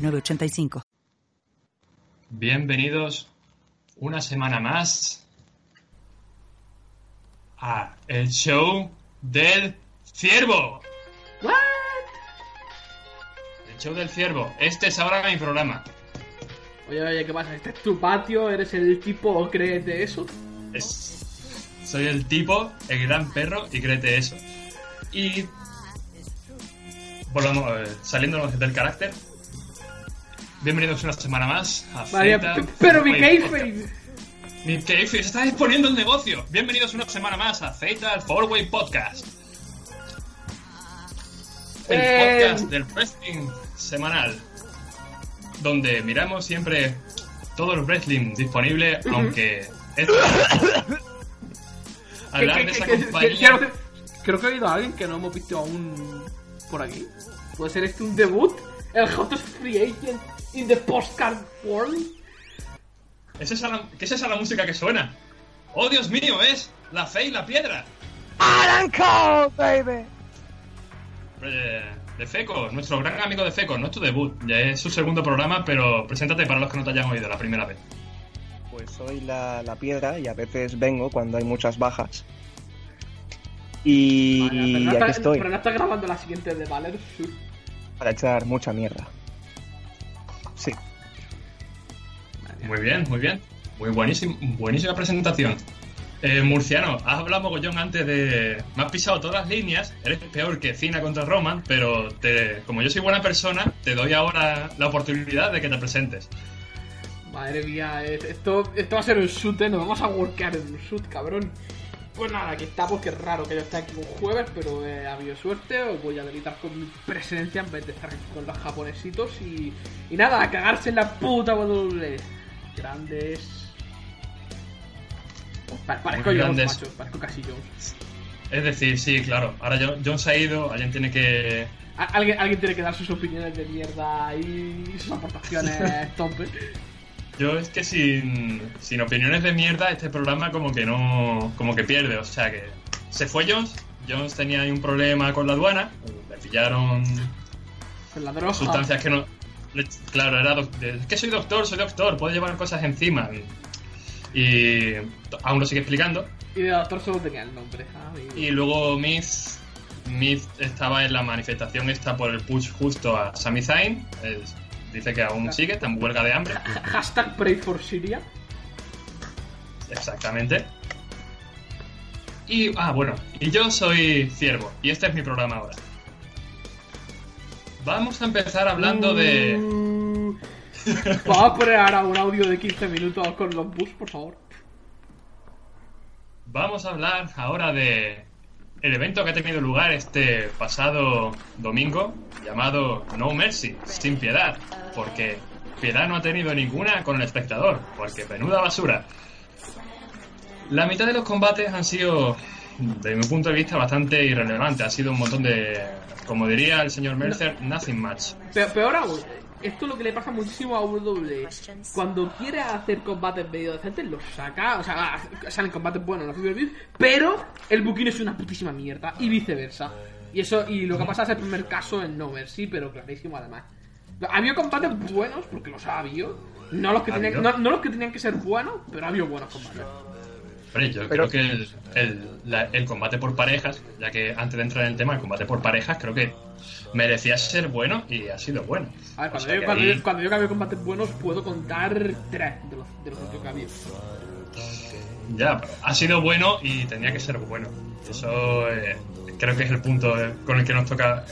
985. Bienvenidos una semana más a el show del ciervo. ¿What? El show del ciervo. Este es ahora mi programa. Oye, oye, ¿qué pasa? ¿Este es tu patio? ¿Eres el tipo o créete eso? Es... Soy el tipo, el gran perro y créete eso. Y volvamos, eh, saliéndonos del carácter, Bienvenidos una semana más a Vaya, Zeta pero mi kayfabe. Mi kayfabe, se está exponiendo el negocio. Bienvenidos una semana más a Fatal Four-Way Podcast. El Eh. podcast del wrestling semanal. Donde miramos siempre todo el wrestling disponible, aunque es hablar de esa compañía. quiero- Creo que he oído a alguien que no hemos visto aún por aquí. ¿Puede ser este un debut? ¿El hottest free agent in the postcard world? ¿Es esa la- ¿Qué es esa la música que suena? ¡Oh, Dios mío! Es la fe y la piedra. Adam Cole, baby. Eh, de Feco, nuestro gran amigo de Feco, no es tu debut, ya es su segundo programa, pero preséntate para los que no te hayan oído la primera vez. Pues soy la, la piedra y a veces vengo cuando hay muchas bajas. Y Vale, pero, no aquí está, estoy, pero no está grabando la siguiente de Valor. Sí. para echar mucha mierda. Sí, Muy bien, muy bien. Muy buenísimo, buenísima presentación. Eh, Murciano, has hablado mogollón antes de... Me has pisado todas las líneas, eres peor que Cina contra Roman, pero te, como yo soy buena persona, te doy ahora la oportunidad de que te presentes. Madre mía, esto, esto va a ser un shoot, ¿eh? Nos vamos a workear en un shoot, cabrón. Pues nada, aquí estamos, que es raro que yo esté aquí un jueves, pero eh, ha habido suerte, os voy a delitar con mi presencia en vez de estar aquí con los japonesitos y, y nada, a cagarse en la puta WWE. Grandes... Pa- parezco grandes. macho, parezco casi Jones. Es decir, sí, claro, ahora John, John se ha ido, alguien tiene que... Alguien, alguien tiene que dar sus opiniones de mierda y sus aportaciones top, ¿eh? Yo es que sin, sin opiniones de mierda este programa como que no... como que pierde, o sea que... Se fue Jones, Jones tenía ahí un problema con la aduana, le pillaron la droga. sustancias que no... Claro, era es que soy doctor, soy doctor, puedo llevar cosas encima. Y aún lo sigue explicando. Y de doctor solo tenía el nombre, ¿sabes? Y luego Miz, Miz estaba en la manifestación esta por el push justo a Sami Zayn. Dice que aún sigue, está en huelga de hambre. Hashtag pray for Syria. Exactamente. Y, ah, bueno, y yo soy Ciervo, y este es mi programa ahora. Vamos a empezar hablando de... Mm. Vamos a poner ahora un audio de 15 minutos con los bus, por favor. Vamos a hablar ahora de el evento que ha tenido lugar este pasado domingo llamado No Mercy, sin piedad, porque piedad no ha tenido ninguna con el espectador, porque menuda basura. La mitad de los combates han sido, desde mi punto de vista, bastante irrelevantes. Ha sido un montón de, como diría el señor Mercer, nothing much. Pe- peor aún, esto es lo que le pasa muchísimo a WWE. Cuando quiere hacer combates medio decentes, los saca, o sea, salen combates buenos en los pay pero el booking es una putísima mierda, y viceversa. Y eso, y lo que pasa es el primer caso en No Mercy, pero clarísimo además. Había combates buenos, porque los ha habido. No los que, ¿Ha tenían, no, no los que tenían que ser buenos, pero ha habido buenos combates. Hombre, yo Pero- creo que el, el- la- el combate por parejas, ya que antes de entrar en el tema, el combate por parejas, creo que merecía ser bueno y ha sido bueno. A ver, O cuando, sea yo, cuando, ahí- yo, cuando yo combates buenos, puedo contar tres de los, de los que había. Ya, pero ha sido bueno y tenía que ser bueno. Eso eh, creo que es el punto con el que nos toca,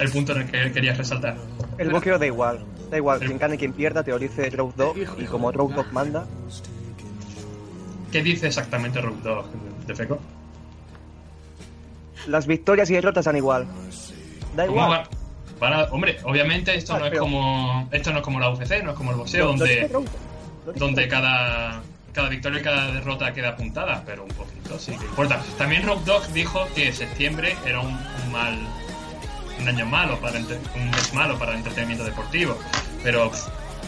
el punto en el que querías resaltar. el boqueo da igual. Da igual, El- quien gane y quien pierda, te lo dice Road Dogg, y como Road Dogg manda, ¿Qué dice exactamente Road Dogg de Feco? las victorias y derrotas dan igual. Da ¿Cómo igual. va? Hombre, obviamente esto Ah, no es pero- como esto no es como la UFC, no es como el boxeo donde donde cada cada victoria y cada derrota queda apuntada, pero un poquito sí que importa. También Road Dogg dijo que septiembre era un, un mal un año malo para un mes malo para el entretenimiento deportivo, pero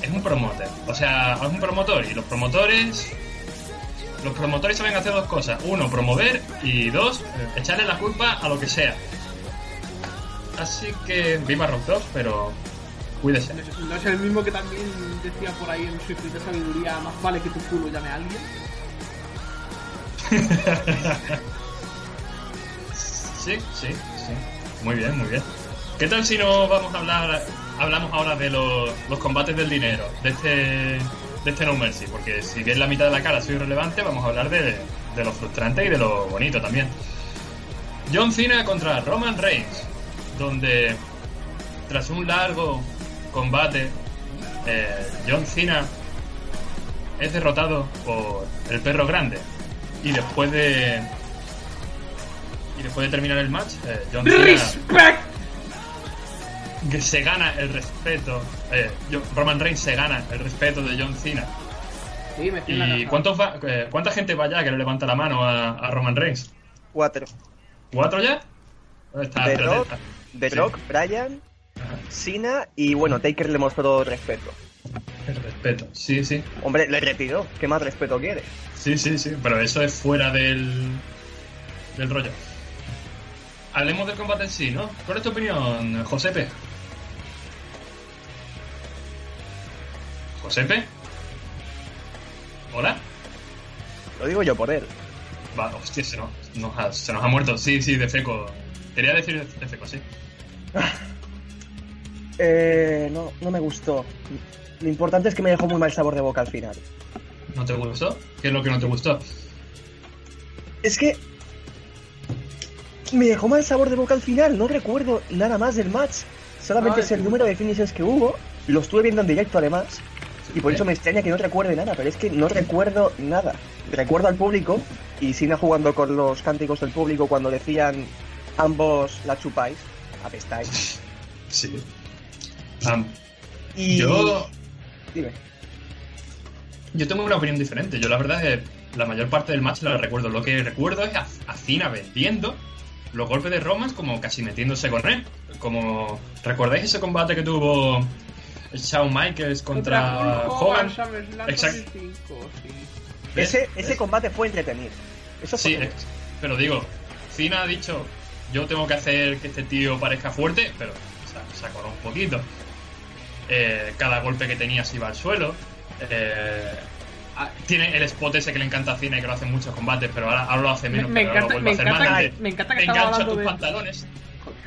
es un promotor, o sea, es un promotor y los promotores los promotores saben hacer dos cosas, uno promover y dos eh, echarle la culpa a lo que sea. Así que viva Road Dogg, pero cuídese. No es, no es el mismo que también decía por ahí en su infinita sabiduría, más vale que tu culo llame a alguien. Sí, sí, sí. Muy bien, muy bien. ¿Qué tal si no vamos a hablar, hablamos ahora de los, los combates del dinero, de este, de este No Mercy? Porque si bien la mitad de la cara soy irrelevante, vamos a hablar de, de lo frustrante y de lo bonito también. John Cena contra Roman Reigns, donde tras un largo combate, eh, John Cena es derrotado por el perro grande. Y después de. Y después de terminar el match, eh, John Cena ¡Respect! que se gana el respeto. Eh, Roman Reigns se gana el respeto de John Cena. Sí, me ¿Y cuántos va- eh, cuánta gente va ya que le levanta la mano a, a Roman Reigns? Cuatro. ¿Cuatro ya? Está, The Rock, está. The Sí. Rock, Bryan, Ajá, Cena y bueno, Taker le mostró respeto. El respeto. Sí, sí. Hombre, le retiró. ¿Qué más respeto quiere? Sí, sí, sí. Pero eso es fuera del. del rollo. Hablemos del combate en sí, ¿no? ¿Cuál es tu opinión, Josepe? ¿Josepe? ¿Hola? Lo digo yo por él. Va, hostia, se nos, nos ha, se nos ha muerto. Sí, sí, de feco. Quería decir de feco, sí. Eh, no, no me gustó. Lo importante es que me dejó muy mal sabor de boca al final. ¿No te gustó? ¿Qué es lo que no te gustó? Es que me dejó mal sabor de boca al final. No recuerdo nada más del match. Solamente Ay, sé el número de finishes que hubo. Lo estuve viendo en directo además. Y por eso me extraña que no recuerde nada. Pero es que no recuerdo nada. Recuerdo al público y Sina jugando con los cánticos del público cuando decían ambos la chupáis. Apestáis. Sí. Y. Yo Dime. Yo tengo una opinión diferente. Yo la verdad es que la mayor parte del match la recuerdo. Lo que recuerdo es a, a Cena vendiendo los golpes de Roman como casi metiéndose con él. Como ¿recordáis ese combate que tuvo Shawn Michaels contra Hulk Hogan? Exacto. 2005, sí. Ese, ese combate fue entretenido. Eso fue Sí, entretenido. es- pero digo, Cena ha dicho, yo tengo que hacer que este tío parezca fuerte, pero se, se acoró un poquito. Eh, cada golpe que tenía se iba al suelo. Eh, ah, tiene el spot ese que le encanta a Cena y que lo hace en muchos combates, pero ahora, ahora lo hace Me, menos, me pero ahora encanta, lo me, a hacer encanta, más. que- me encanta que engancha hablando tus de pantalones.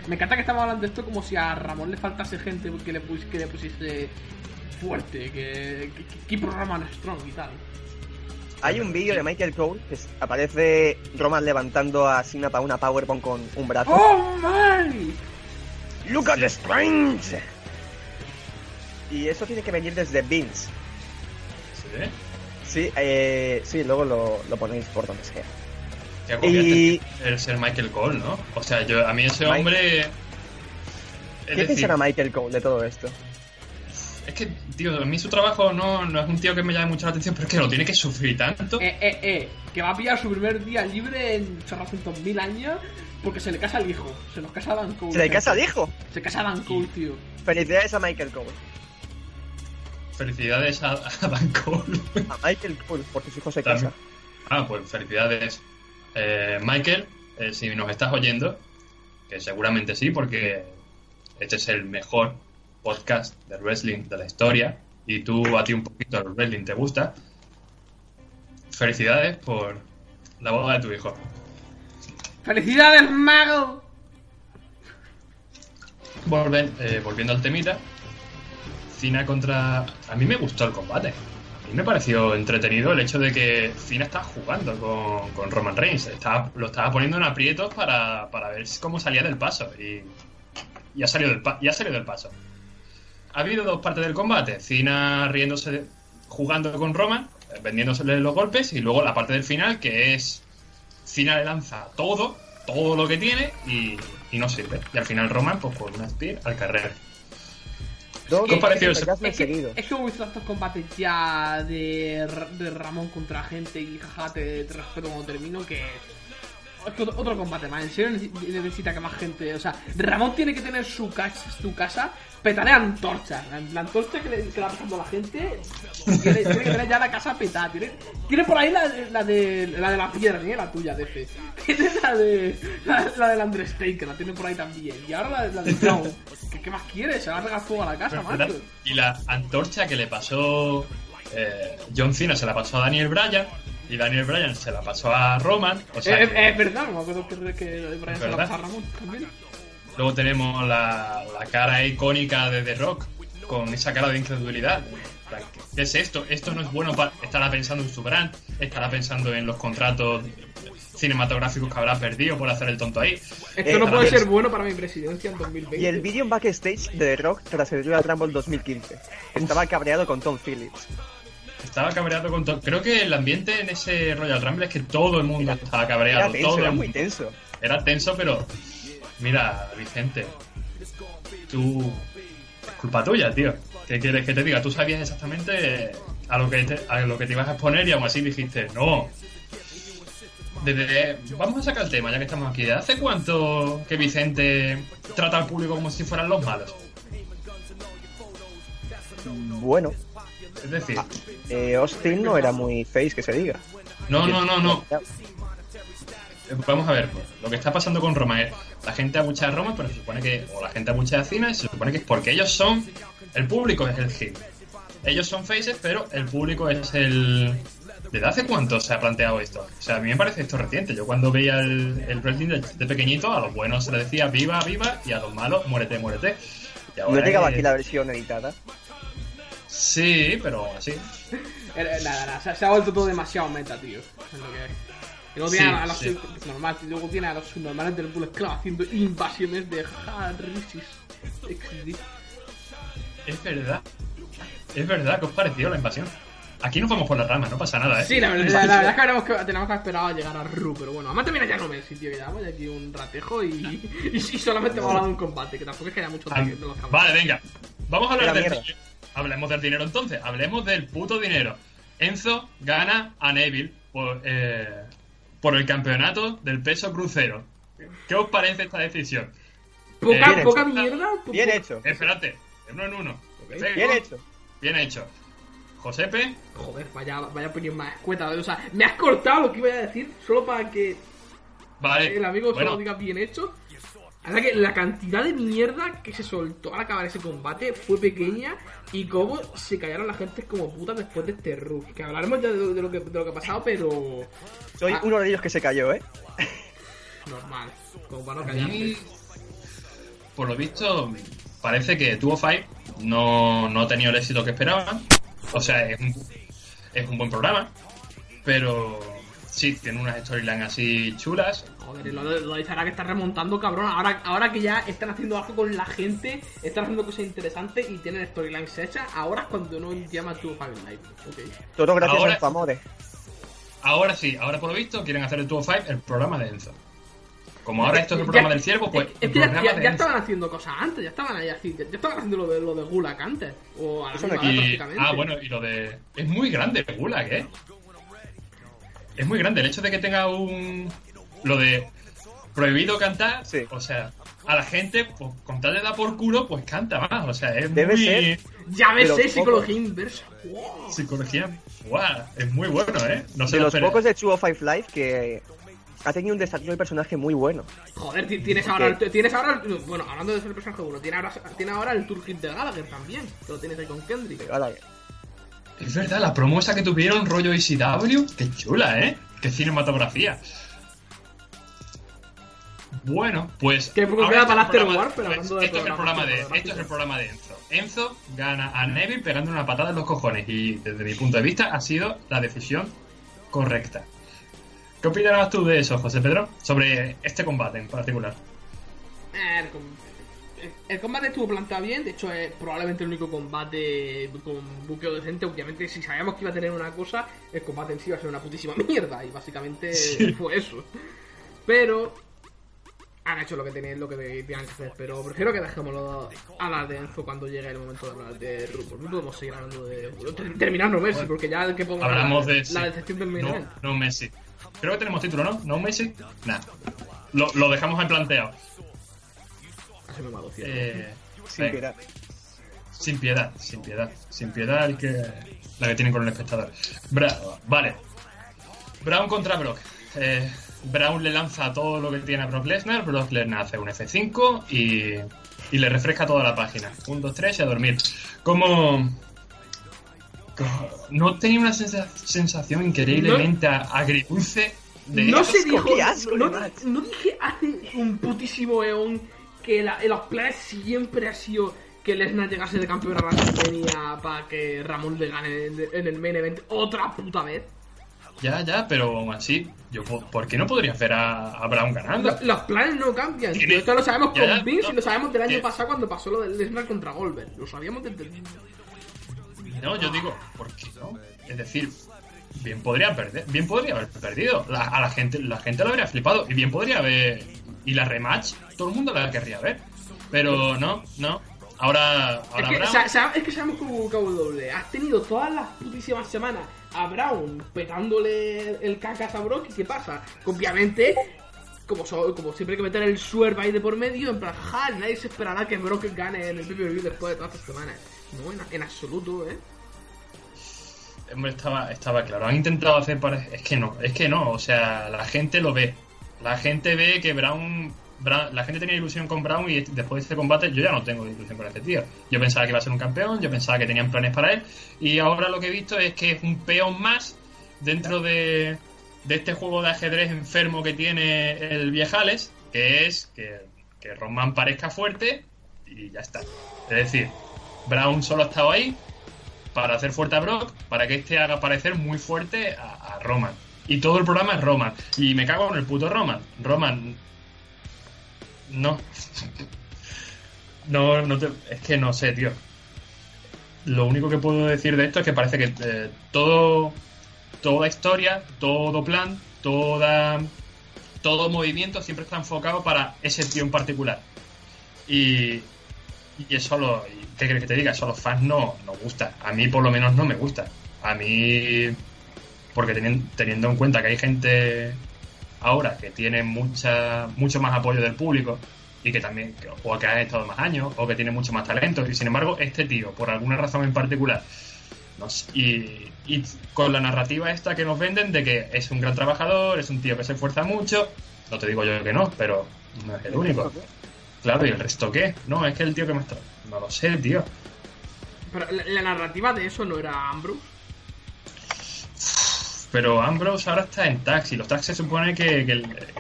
Me encanta que estamos hablando de esto como si a Ramón le faltase gente que le, pus, que le pusiese fuerte, que, que, que keep Roman strong y tal. Hay un vídeo de Michael Cole que aparece Roman levantando a Cena para una powerbomb con un brazo. ¡Oh, my! ¡Look at the strength! Y eso tiene que venir desde Vince. Sí, Sí, eh, sí, luego lo, lo ponéis por donde sea. Que agobiante Y- el ser Michael Cole, ¿no? O sea, yo a mí ese Mike- hombre... Es ¿Qué decir, pensará Michael Cole de todo esto? Es que, tío, a mí su trabajo no, no es un tío que me llame mucho la atención, pero es que lo tiene que sufrir tanto. Eh, eh, eh, que va a pillar su primer día libre en chorrocientos mil años porque se le casa el hijo. Se nos casa Dan Cole. ¿Se le casa al hijo? Se casa Dan Cole, tío. Felicidades a Michael Cole. Felicidades a, a Dan Cole. A Michael Cole, porque su hijo se También. casa. Ah, pues felicidades. Eh, Michael, eh, si nos estás oyendo, que seguramente sí, porque este es el mejor podcast de wrestling de la historia y tú a ti un poquito el wrestling te gusta. Felicidades por la boda de tu hijo. ¡Felicidades, mago! Eh, volviendo al temita, Cena contra... A mí me gustó el combate. A mí me pareció entretenido el hecho de que Cena estaba jugando con, con Roman Reigns. Estaba- lo estaba poniendo en aprietos para, para ver cómo salía del paso. Y, y ha, salido del del paso. Ha habido dos partes del combate. Cena riéndose, jugando con Roman, vendiéndosele los golpes. Y luego la parte del final, que es... Cena le lanza todo todo lo que tiene y, y no sirve. Y al final Roman, pues con una spear al carrera. Dos ¿Qué os pareció veces eso? orgasmo Es que, es que hemos visto tantos combates ya de Ramón contra gente y jaja, te, te respeto cuando termino que. Otro, otro combate más. En serio necesi- necesita que más gente. O sea, Ramón tiene que tener su casa, su casa petada de antorchas. La, antorcha que le, que va pasando a la gente. Tiene, tiene que tener ya la casa petada. Tiene, tiene por ahí la, la de la de la piedra, ni la tuya, de fe. Tiene la de. La, la del Undertaker, la tiene por ahí también. Y ahora la, la de John. ¿Qué, ¿Qué más quieres? Se va a regar fuego a la casa, macho. Y la antorcha que le pasó eh, John Cena se la pasó a Daniel Bryan y Daniel Bryan se la pasó a Roman. O sea, Eh, que- eh, es verdad, no me acuerdo que, que Brian se la pasa a Ramón también. Luego tenemos la, la cara icónica de The Rock con esa cara de incredulidad. ¿Qué es esto? Esto no es bueno para... Estará pensando en su brand, estará pensando en los contratos cinematográficos que habrá perdido por hacer el tonto ahí. Esto no puede ser bueno para mi presidencia en 2020. Y el vídeo en backstage de The Rock tras el Royal Rumble 2015. Estaba cabreado con Tom Phillips. Estaba cabreado con todo. Creo que el ambiente en ese Royal Rumble es que todo el mundo estaba Era cabreado. tenso, todo era muy tenso. Era tenso, pero. Mira, Vicente. Tú. Es culpa tuya, tío. ¿Qué quieres que te diga? Tú sabías exactamente a lo que te, a lo que te ibas a exponer y aún así dijiste, no. Desde, vamos a sacar el tema, ya que estamos aquí. ¿Desde hace cuánto que Vicente trata al público como si fueran los malos? Bueno, Es decir, eh, Austin no era muy face que se diga. no, no, no, no. Eh, Vamos a ver, pues, lo que está pasando con Roma es la gente abuchea a Roma, pero se supone que, o la gente abuchea a Cena, y se supone que es porque ellos son, el público es el hit. Ellos son faces, pero el público es el... ¿Desde hace cuánto se ha planteado esto? O sea, a mí me parece esto reciente. Yo cuando veía el, el wrestling de, de pequeñito, a los buenos se les decía viva, viva, y a los malos muérete, muérete. Y No ahora llegaba es- aquí la versión editada. Sí, pero así. Eh, Nada, nada, se, se ha vuelto todo demasiado meta, tío. Es lo que es. Y luego tiene Sí, a los sí. normal, y luego tiene a los subnormales del Bullet Club haciendo invasiones de Harrisis XD. Es verdad. Es verdad, ¿qué os pareció la invasión? Aquí nos vamos por las ramas, no pasa nada, ¿eh? Sí, la verdad, la, la verdad es que, tenemos que esperar a llegar a Ru, pero bueno, además también ya no me sitio, que llevamos aquí un ratejo y, y, y solamente hemos hablado de un combate, que tampoco es que haya mucho Ah, de, de los hablar. Vale, venga. Vamos a hablar del. Hablemos del dinero entonces. Hablemos del puto dinero. Enzo gana a Neville por, eh, por el campeonato del peso crucero. ¿Qué os parece esta decisión? Poca, Eh, poca bien mierda. Bien hecho, espérate, uno en uno. Bien hecho. Bien hecho. Josepe, Joder, vaya, vaya opinión más escueta. O sea, me has cortado lo que iba a decir solo para que vale. el amigo bueno, solo diga bien hecho. La verdad que la cantidad de mierda que se soltó al acabar ese combate fue pequeña y cómo se callaron la gente como putas después de este rush. Que hablaremos ya de, lo- de lo, que, de lo que ha pasado, pero Soy Ah. uno de ellos que se cayó, ¿eh? normal. Como para no callarse. por lo visto, parece que Tuvo Five no, no ha tenido el éxito que esperaban. O sea, es un, es un buen programa, pero sí, tiene unas storylines así chulas. Joder, lo, lo de Zara que está remontando, cabrón. Ahora, ahora que ya están haciendo algo con la gente, están haciendo cosas interesantes y tienen storylines hechas, ahora es cuando no llama tu Five Live. Ok. Todo gracias Ahora- a Famore. Ahora sí, ahora por lo visto quieren hacer el Tuvo Five el programa de Enzo. Como ahora esto es el programa Ya- del ciervo, pues Es, el que ya, programa ya- ya estaban haciendo cosas antes, ya estaban ahí así, ya, ya estaban haciendo lo de, lo de Gulag antes. O a la misma Y- prácticamente. ah, bueno, y lo de. Es muy grande el Gulag, ¿eh? Es muy grande. El hecho de que tenga un. Lo de. Prohibido cantar. Sí. O sea, a la gente, pues con tal de dar por culo, pues canta más. O sea, es Debe muy. ser. Ya ves, eh, psicología inversa. Wow. Psicología. ¡Guau! Es muy bueno, ¿eh? No se De lo los pocos de 205 Live que ha tenido un desarrollo de personaje muy bueno. Joder, ti- tienes ahora, el, tienes ahora, el- bueno, hablando de ser personaje uno, tiene ahora, tiene ahora el tour hit de Gallagher también, que lo tienes ahí con Kendrick. Ahora, Es verdad, la promo esa que tuvieron, rollo ECW, qué chula, ¿eh? Qué cinematografía. Bueno, pues. Que poco ahora queda este para es el After War, pero pues, hablando de esto, es el programa de, esto es el programa de Enzo. Enzo gana a Neville pegando una patada en los cojones y desde mi punto de vista ha sido la decisión correcta. ¿Qué opinarás tú de eso, José Pedro? Sobre este combate en particular. Eh, el, com- el- el combate estuvo planteado bien, de hecho es probablemente el único combate con buqueo decente. Obviamente, si sabíamos que iba a tener una cosa, el combate en sí iba a ser una putísima mierda, y básicamente Sí. fue eso. Pero han hecho lo que tenían, lo que tenían que hacer, pero prefiero que dejémoslo a la de Enzo cuando llegue el momento de hablar de Rupo. No podemos seguir hablando de. ter- Terminar no Messi, porque ya el que ponga Hablamos la, de. la decepción del no, no Messi. Creo que tenemos título, ¿no? ¿No Messi? Nah. Lo, lo dejamos en planteado. Así me malo, cierto. Eh, Sin venga. piedad. Sin piedad, sin piedad. Sin piedad el que, la que tienen con el espectador. Bra- vale. Brown contra Brock. Eh, Brown le lanza todo lo que tiene a Brock Lesnar. Brock Lesnar hace un F5 y, y le refresca toda la página. 1, 2, 3 y a dormir. Como... No tenía una sensa- sensación increíblemente a- agridulce de no se dijo. qué asco no, no dije hace un putísimo eón que la- en los planes siempre ha sido que Lesnar llegase de campeón a WrestleMania para que Ramón le gane en, en el main event otra puta vez. Ya, ya, pero aún así, yo, po- ¿por qué no podrías ver a, a Brown ganando? Lo- los planes no cambian. Tío. Esto lo sabemos Ya, con Vince no. y lo sabemos del año pasado cuando pasó lo del Lesnar contra Goldberg. Lo sabíamos desde. No, yo digo, ¿por qué no? Es decir, bien podría perder, bien podría haber perdido. La- a la gente, la gente lo habría flipado y bien podría haber. Y la rematch, todo el mundo la querría ver. Pero no, no. Ahora, Es ahora que, Brown- es que sabemos como WWE. Has tenido todas las putísimas semanas a Brown petándole el cacas a Brock. ¿Y qué pasa? Obviamente, como, como siempre hay que meter el swerve ahí de por medio, en plan, ja, nadie se esperará que Brock gane en el pay-per-view después de todas estas semanas. No, en, en absoluto, ¿eh? Hombre, estaba, estaba claro. Han intentado hacer para. Es que no, es que no. O sea, la gente lo ve. La gente ve que Brown. La gente tenía ilusión con Brown y después de este combate yo ya no tengo ilusión con este tío. Yo pensaba que iba a ser un campeón, yo pensaba que tenían planes para él. Y ahora lo que he visto es que es un peón más dentro de, de este juego de ajedrez enfermo que tiene el Viejales, que es que, que Roman parezca fuerte y ya está. Es decir, Brown solo ha estado ahí para hacer fuerte a Brock, para que este haga parecer muy fuerte a, a Roman. Y todo el programa es Roman. Y me cago en el puto Roman. Roman. No. No, no te. Es que no sé, tío. Lo único que puedo decir de esto es que parece que eh, todo. Toda historia, todo plan, toda. Todo movimiento siempre está enfocado para ese tío en particular. Y, y eso lo. ¿Qué quieres que te diga? Eso a los fans no nos gusta. A mí, por lo menos, no me gusta. A mí. Porque teniendo, teniendo en cuenta que hay gente ahora que tiene mucha mucho más apoyo del público y que también. o que ha estado más años, o que tiene mucho más talento. Y sin embargo, este tío, por alguna razón en particular. no sé, y, y con la narrativa esta que nos venden de que es un gran trabajador, es un tío que se esfuerza mucho. No te digo yo que no, pero no es el único. Claro, ¿y el resto qué? No, es que el tío que me está... No lo sé, tío. Pero la, la narrativa de eso no era Ambrose. Pero Ambrose ahora está en taxi. Los taxis se supone que,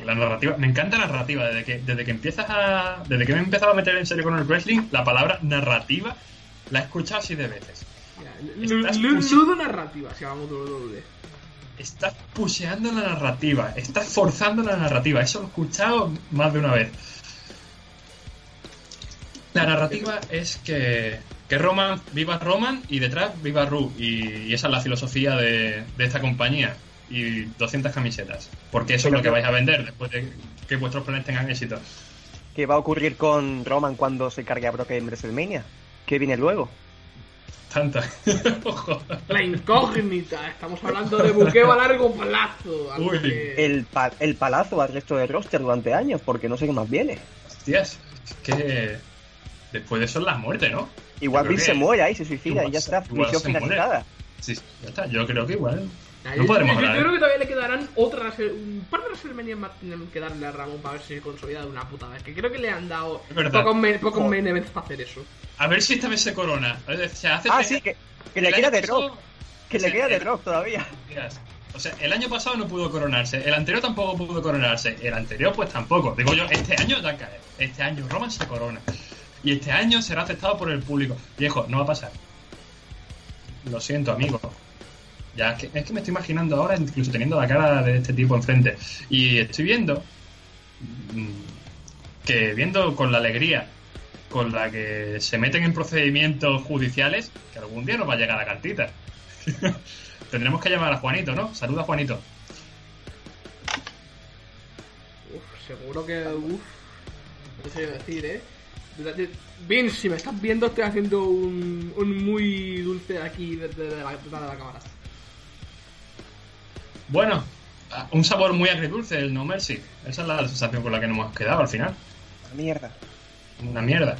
la narrativa... Me encanta la narrativa. Desde que, desde que empiezas a... Desde que me he empezado a meter en serio con el wrestling, la palabra narrativa la he escuchado así de veces. Ludo narrativa, si llamamos WWE. Estás pusheando la narrativa. Estás forzando la narrativa. Eso lo he escuchado más de una vez. La narrativa es que, que Roman, viva Roman y detrás viva Ru. Y, y esa es la filosofía de, de esta compañía. Y 200 camisetas. Porque eso es lo que vais a vender después de que vuestros planes tengan éxito. ¿Qué va a ocurrir con Roman cuando se cargue a Brock en WrestleMania? ¿Qué viene luego? Tanta. La incógnita, estamos hablando de buqueo a largo plazo. algo Uy. que- El, pa- el palazo al resto del roster durante años, porque no sé qué más viene. Hostias. Es que después de eso es la muerte, ¿no? Igual Yo Bill se muere ahí, se suicida igual y ya está, misión finalizada. Sí, ya está. Yo creo que igual. No yo- podremos yo, yo hablar. creo ¿eh? que todavía le quedarán otras, un par de WrestleMania más tienen que darle a Ramón para ver si se consolida de una puta vez. Que creo que le han dado pocos, main events para hacer eso. A ver si esta vez se corona. O sea, hace Ah, sí, que, que le queda de rock. Que o sea, le queda de rock todavía. O sea, el año pasado no pudo coronarse, el anterior tampoco pudo coronarse, el anterior pues tampoco. Digo yo, este año ya cae. Este año Roman se corona. Y este año será aceptado por el público. Viejo, no va a pasar. Lo siento, amigo. Ya es que, es que me estoy imaginando ahora, incluso teniendo la cara de este tipo enfrente. Y estoy viendo mm, que viendo con la alegría con la que se meten en procedimientos judiciales, que algún día nos va a llegar la cartita. Tendremos que llamar a Juanito, ¿no? Saluda Juanito. Uf, seguro que. No sé decir, ¿eh? Vince, si me estás viendo, estoy haciendo un, un muy dulce aquí desde la, desde la cámara. Bueno, un sabor muy agridulce el No Mercy. Esa es la sensación con la que nos hemos quedado al final. Una mierda. Una mierda.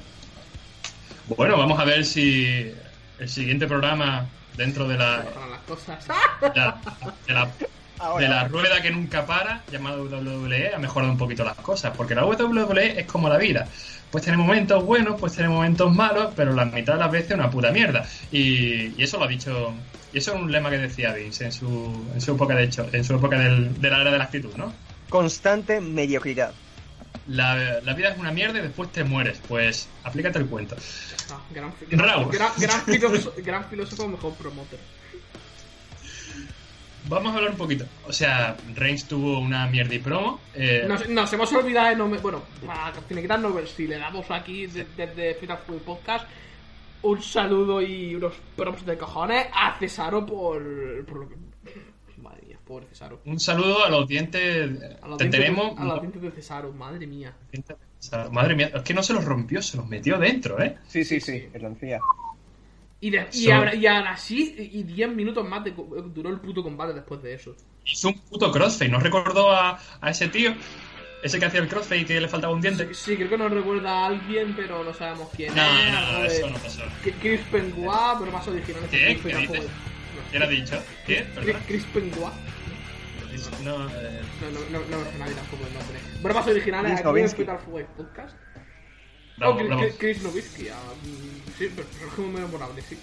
Bueno, vamos a ver si el siguiente programa dentro de la, Para las cosas. de la, de la- Ahora, de la rueda que nunca para, llamada WWE, ha mejorado un poquito las cosas. Porque la WWE es como la vida. Pues tiene momentos buenos, pues tiene momentos malos, pero la mitad de las veces una puta mierda. Y, y eso lo ha dicho. Y eso es un lema que decía Vince en su, en su época de hecho, en su época del- de la era de la actitud, ¿no? Constante mediocridad. La, la vida es una mierda y después te mueres. Pues aplícate el cuento. Ah, gran, gran, gran, filósofo, gran filósofo, mejor promotor. Vamos a hablar un poquito. O sea, Reigns tuvo una mierda y promo. eh, Nos, nos hemos olvidado de no me- Bueno, para finiquitar no ver si le damos aquí de- desde Final Food Podcast un saludo y unos props de cojones a Cesaro por, por lo que. Madre mía, pobre Cesaro. un saludo a los dientes. A los Te dientes de- tenemos. a los dientes de Cesaro, madre mía. Madre mía, es que no se los rompió, se los metió dentro, ¿eh? Sí, sí, sí, el lancía. Y, de- y, So- ahora, y ahora así, y 10 minutos más de, duró el puto combate después de eso. Hizo un puto crossfade, ¿no recordó a, a ese tío? Ese que hacía el crossfade y que le faltaba un diente. Sí, sí, creo que nos recuerda a alguien, pero no sabemos quién No, es. no, no, eso no pasó. Chris Penguin, pero más original. ¿Qué? ¿Qué Penguin, dices? no. ¿Quién ha dicho? ¿Qué? Chris, ¿Perdón? Chris Penguin. No, eh, No, no, no, no me suena mí tampoco el nombre. Bromas originales aquí en. Hospital Fuego Podcast. Bravo, oh, Chris, bravo. Chris- Chris Nowinski. ah, mm, sí, es muy memorable, sí.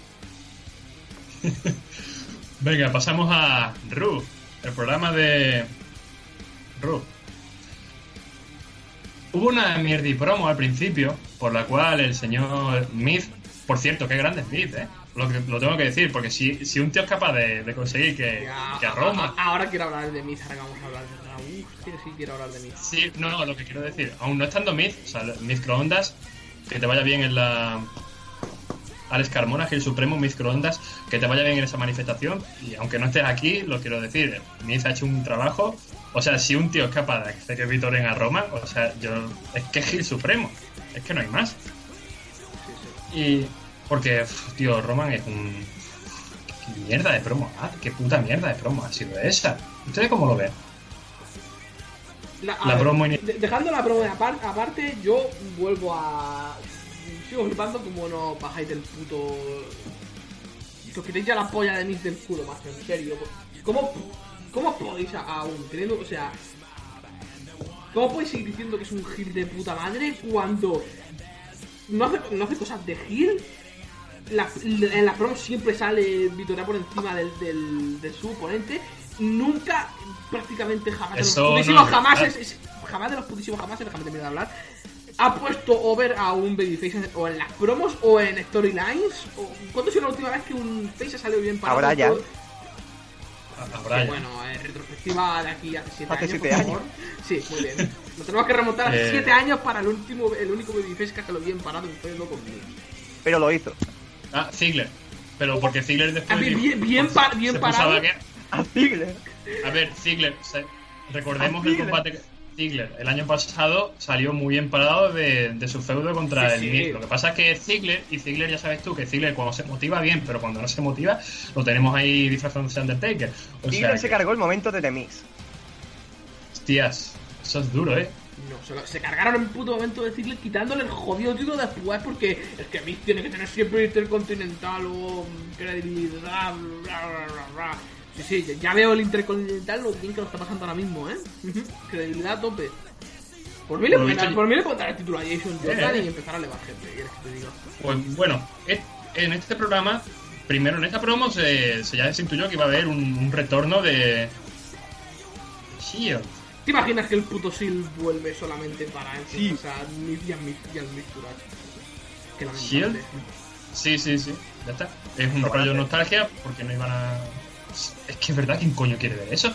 Venga, pasamos a Ru, el programa de Ru. Hubo una mierda y promo al principio, por la cual el señor Myth, por cierto, qué grande es Myth, ¿eh? Lo, que- lo tengo que decir, porque si, si un tío es capaz de, de conseguir que, Ya, que a Roma... ahora quiero hablar de mí, ahora que vamos a hablar de Raúl. Sí, sí, quiero hablar de mí. Sí, no, no, lo que quiero decir, aún no estando Myth, o sea, Microondas, que te vaya bien en la... Alex Carmona, Gil Supremo, Microondas, que te vaya bien en esa manifestación. Y aunque no estés aquí, lo quiero decir, Myth ha hecho un trabajo. O sea, si un tío es capaz de hacer que vitoren a Roma, o sea, yo. Es que es Gil Supremo, es que no hay más. Y. Porque, tío, Roman es un. ¿Qué mierda de promo? Ah, qué puta mierda de promo ha sido esa. ¿Ustedes cómo lo ven? La, La ver, promo dejando la promo de aparte, yo vuelvo a. Sigo flipando como no bajáis del puto. Que os quitéis ya la polla de mis del culo, más en serio. ¿Cómo, cómo podéis aún teniendo, o sea. ¿Cómo podéis seguir diciendo que es un gil de puta madre cuando no hace, no hace cosas de gil? La, en la promo siempre sale Vitoria por encima del, del, de su oponente. Nunca, prácticamente jamás, de los no putísimos jamás, verdad. es- es- jamás de los putísimos jamás, déjame terminar de hablar, ha puesto over a un babyface en- o en las promos o en storylines. O, ¿Cuándo ha sido la última vez que un face ha salido bien para Ahora ya. Bueno, en retrospectiva de aquí hace 7 Hace años, siete por años. favor. Sí, muy bien. Nos tenemos que remontar a Eh. 7 años para el último, el único babyface que ha salido bien parado en feudo conmigo. Pero lo hizo. Ah, Ziggler. Pero porque Ziggler después. A bien- bien se- pa- bien se puso parado. a. A Ziggler. A ver, Ziggler, recordemos el combate que Ziggler el año pasado salió muy bien parado de, de su feudo contra Sí, el sí. Miz. Lo que pasa es que Ziggler, y Ziggler ya sabes tú que Ziggler cuando se motiva bien, pero cuando no se motiva, lo tenemos ahí disfrazado de Undertaker. O Ziggler sea, se que, cargó el momento de The Miz. hostias, eso es duro, ¿eh? No, se, lo- se cargaron en puto momento de Ziggler quitándole el jodido título después porque es que Miz tiene que tener siempre intercontinental o credibilidad, bla, bla, bla, bla. Sí, sí, ya- veo el intercontinental lo bien que lo está pasando ahora mismo, ¿eh? Credibilidad a tope. Por mí, le Por por mí le dar el título a Jason Jordan y empezar a elevar gente, ¿qué quieres que te diga? Pues bueno, en este programa, primero en esta promo se, se ya se intuyó que iba a haber un, un retorno de. Shield. ¿Te imaginas que el puto Seal vuelve solamente para Sí. enfrentarse a Miz y? Qué ¿Shield? lamentable. Sí, sí, sí, ya está. Es un rollo hacer. nostalgia porque no iban a. Es que es verdad, ¿quién coño quiere ver eso?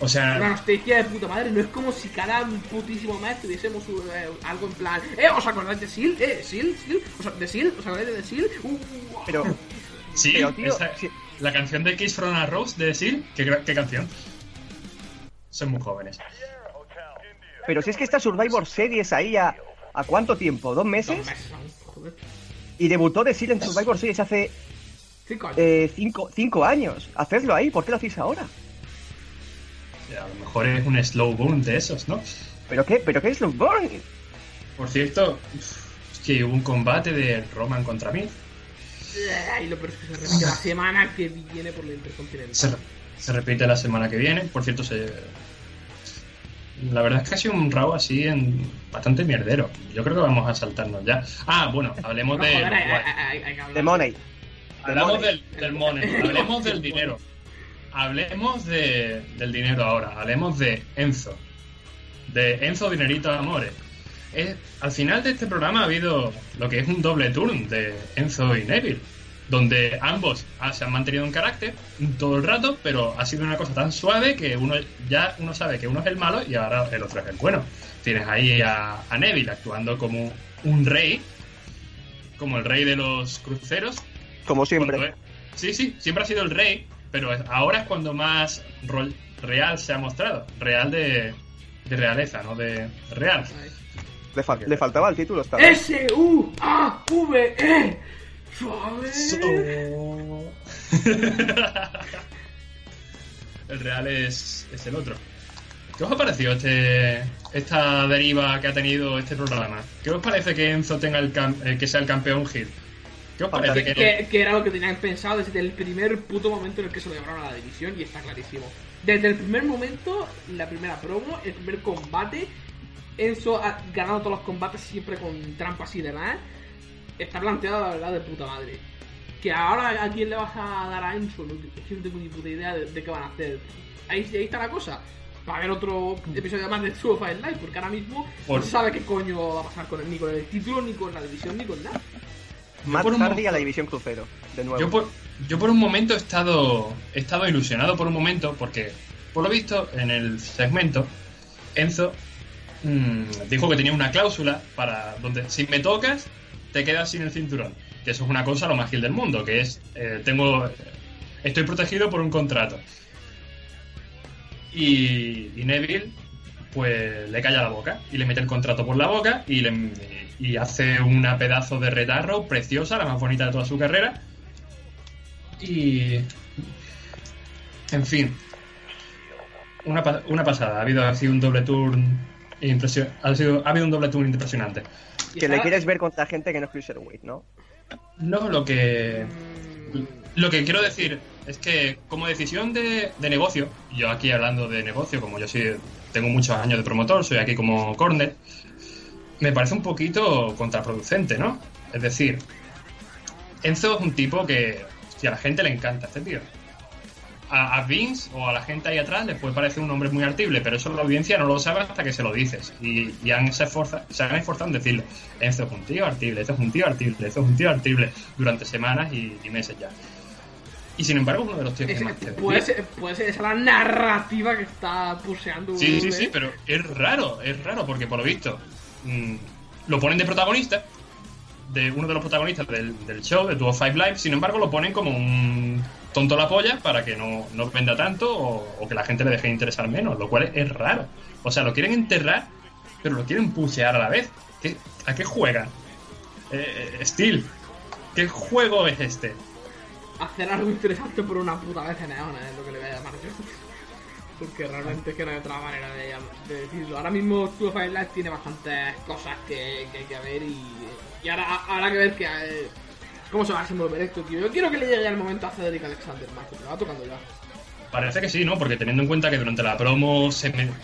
O Una sea, nostalgia de puta madre, no es como si cada putísimo mes tuviésemos eh, algo en plan, eh, ¿os acordáis de Seal? ¿Eh, Seal? ¿Seal? ¿Os, ¿De Seal? ¿Os acordáis de Seal? Uh, uh, Pero, sí, pero, tío, esa- sí. la canción de Kiss from a Rose de Seal, ¿qué, qué canción? Son muy jóvenes. pero si es que está Survivor Series ahí a ¿A cuánto tiempo? ¿Dos meses? Dos meses aún, joder. Y debutó de Silent Survivor Series hace Cinco años. eh, cinco, cinco años. Hacedlo ahí, ¿por qué lo hacéis ahora? A lo mejor es un slow burn de esos, ¿no? ¿Pero qué? ¿Pero qué es Bloodborne? Por cierto, es que hubo un combate de Roman contra mí. Ay, lo peor es que se repite la semana que viene por la Intercontinental. Se, se repite la semana que viene. Por cierto, se... la verdad es que ha sido un Raw así en bastante mierdero. Yo creo que vamos a saltarnos ya. Ah, bueno, hablemos No, de. joder, hay, hay- hay- hay que hablar. De Money. Hablamos del, del money, hablemos del dinero. Hablemos de, del dinero ahora. Hablemos de Enzo. De Enzo Dinerito Amores. Es- al final de este programa ha habido lo que es un doble turn de Enzo y Neville. Donde ambos se han mantenido en carácter todo el rato, pero ha sido una cosa tan suave que uno ya uno sabe que uno es el malo y ahora el otro es el bueno. Tienes ahí a, a Neville actuando como un rey, como el rey de los cruceros, Como siempre. es- Sí, sí, siempre ha sido el rey, pero ahora es cuando más rol- real se ha mostrado. Real de, de realeza, no de real. Le, fal- le faltaba el título esta vez. S-U-A-V-E. Suave. el real es, es el otro. ¿Qué os ha parecido este, esta deriva que ha tenido este programa? ¿Qué os parece que Enzo tenga el cam- eh, que sea el campeón Hill? ¿Qué os parece que, Que, que era lo que tenían pensado desde el primer puto momento en el que se lo llevaron a la división y está clarísimo. Desde el primer momento, la primera promo, el primer combate, Enzo ha ganado todos los combates siempre con trampas y demás. Está planteado la verdad de puta madre. Que ahora a quién le vas a dar a Enzo, no, es que no tengo ni puta idea de, de qué van a hacer. Ahí, ahí está la cosa. Va a haber otro episodio más de True of Live, porque ahora mismo Por- no se sabe qué coño va a pasar con él, ni con el título, ni con la división, ni con nada. Matt Hardy mo- a la división crucero. De nuevo. Yo por, yo por un momento he estado, he estado ilusionado por un momento porque, por lo visto, en el segmento, Enzo mm, dijo que tenía una cláusula para donde si me tocas, te quedas sin el cinturón. Que eso es una cosa lo más gil del mundo, que es, eh, tengo, estoy protegido por un contrato. Y, y Neville, pues le calla la boca y le mete el contrato por la boca y, le, y hace una pedazo de retarro preciosa, la más bonita de toda su carrera. Y. En fin. Una, una pasada. Ha habido así un doble turn impresio- ha, sido, ha habido un doble turn impresionante. Que le quieres ver contra gente que no es Cruiserweight, ¿no? No, lo que. Lo que quiero decir es que como decisión de, de negocio, yo aquí hablando de negocio, como yo sí tengo muchos años de promotor, soy aquí como corner, me parece un poquito contraproducente, ¿no? Es decir, Enzo es un tipo que hostia, a la gente le encanta este tío. A, a Vince o a la gente ahí atrás les puede parecer un hombre muy artible, pero eso la audiencia no lo sabe hasta que se lo dices. Y, y han, se, esforza- se han esforzado en decirlo. Enzo es un tío artible, Enzo es un tío artible, Enzo es un tío artible durante semanas y, y meses ya. Y sin embargo es uno de los tíos que más te puede, ser, puede ser esa la narrativa que está puseando Sí, sí, sí, pero es raro, es raro, porque por lo visto mm, lo ponen de protagonista, de uno de los protagonistas del, del show, de Duo Five Live, sin embargo lo ponen como un tonto la polla para que no, no venda tanto o, que la gente le deje de interesar menos, lo cual es raro. O sea, lo quieren enterrar, pero lo quieren pusear a la vez. ¿Qué- ¿A qué juegan? Eh, Steel, ¿qué juego es este? Hacer algo interesante por una puta vez en es lo que le voy a llamar yo. Porque realmente es que no hay otra manera de, decirlo. Ahora mismo Two Five Live tiene bastantes cosas que, que hay que ver y, y ahora habrá que ver que, eh, cómo se va a desenvolver esto, tío. Yo quiero que le llegue el momento a Cedric Alexander, macho, que me va tocando ya. Parece que sí, ¿no? Porque teniendo en cuenta que durante la promo se me...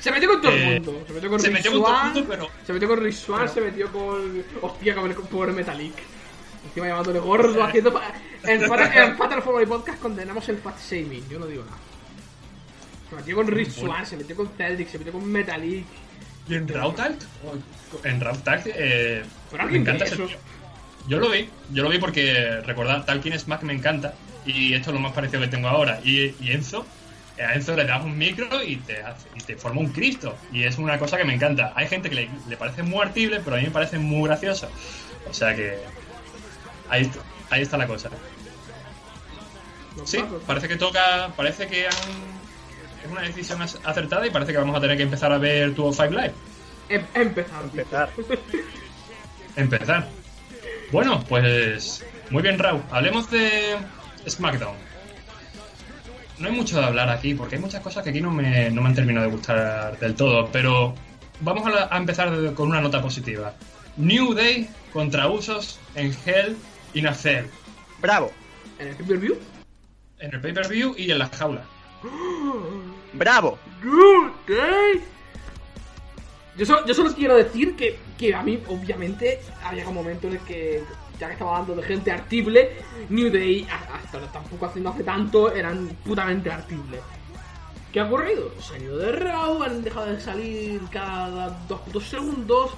Se metió con todo Eh, el mundo. Se metió con se Rich metió con todo el Swann, mundo, pero- Se metió con pero- se metió con. Hostia, con el pobre Metalik. Encima llamándole gordo, haciendo. En Fatal, Fury Podcast condenamos el fat shaming, yo no digo nada. Se metió con Rich Swann, se metió con Celtic, se metió con Metalik. ¿Y en Raw Tag? En Raw Tag, eh, me encanta ese tío. Yo lo vi, yo lo vi porque recordar Talking Smack me encanta y esto es lo más parecido que tengo ahora. Y, y Enzo, eh, a Enzo le das un micro y te, hace- y te forma un Cristo. Y es una cosa que me encanta. Hay gente que le, le parece muy artible, pero a mí me parece muy gracioso. O sea que ahí, ahí está la cosa. Sí, parece que toca, parece que han, es una decisión acertada y parece que vamos a tener que empezar a ver Tuvo Five Live. Em- empezar. Empezar. Empezar. Bueno, pues muy bien, Raúl. Hablemos de SmackDown. No hay mucho de hablar aquí, porque hay muchas cosas que aquí no me, no me han terminado de gustar del todo, pero vamos a, la- a empezar de- con una nota positiva. New Day contra Usos en Hell in a Cell, Bravo, En el pay-per-view. en el pay-per-view y en la jaula. Bravo. Yo solo, yo solo quiero decir que, a mí, obviamente, había un momento en el que, ya que estaba hablando de gente artible, New Day, hasta tampoco hace, no hace tanto, eran putamente artibles. ¿Qué ha ocurrido? Se han ido de Raw, han dejado de salir cada dos putos segundos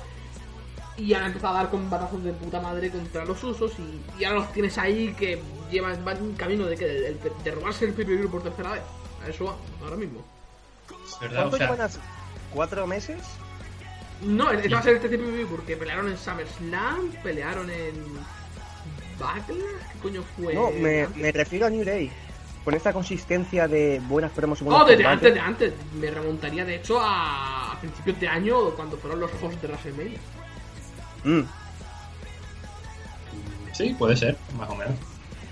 y han empezado a dar combatazos de puta madre contra los usos y, y ahora los tienes ahí que llevan van camino de que de, de robarse el PPV por tercera vez. A eso va, ahora mismo. ¿Cuánto llevan así? ¿Cuatro meses? No, este va a ser este PPV porque pelearon en SummerSlam, pelearon en. Backlash, ¿qué coño fue? No, me, me refiero a New Day. Con esta consistencia de buenas promos y buenos Oh, desde combates. antes, de antes. Me remontaría de hecho a, a principios de año cuando fueron los hosts de WrestleMania. Mm, Sí, puede ser, más o menos.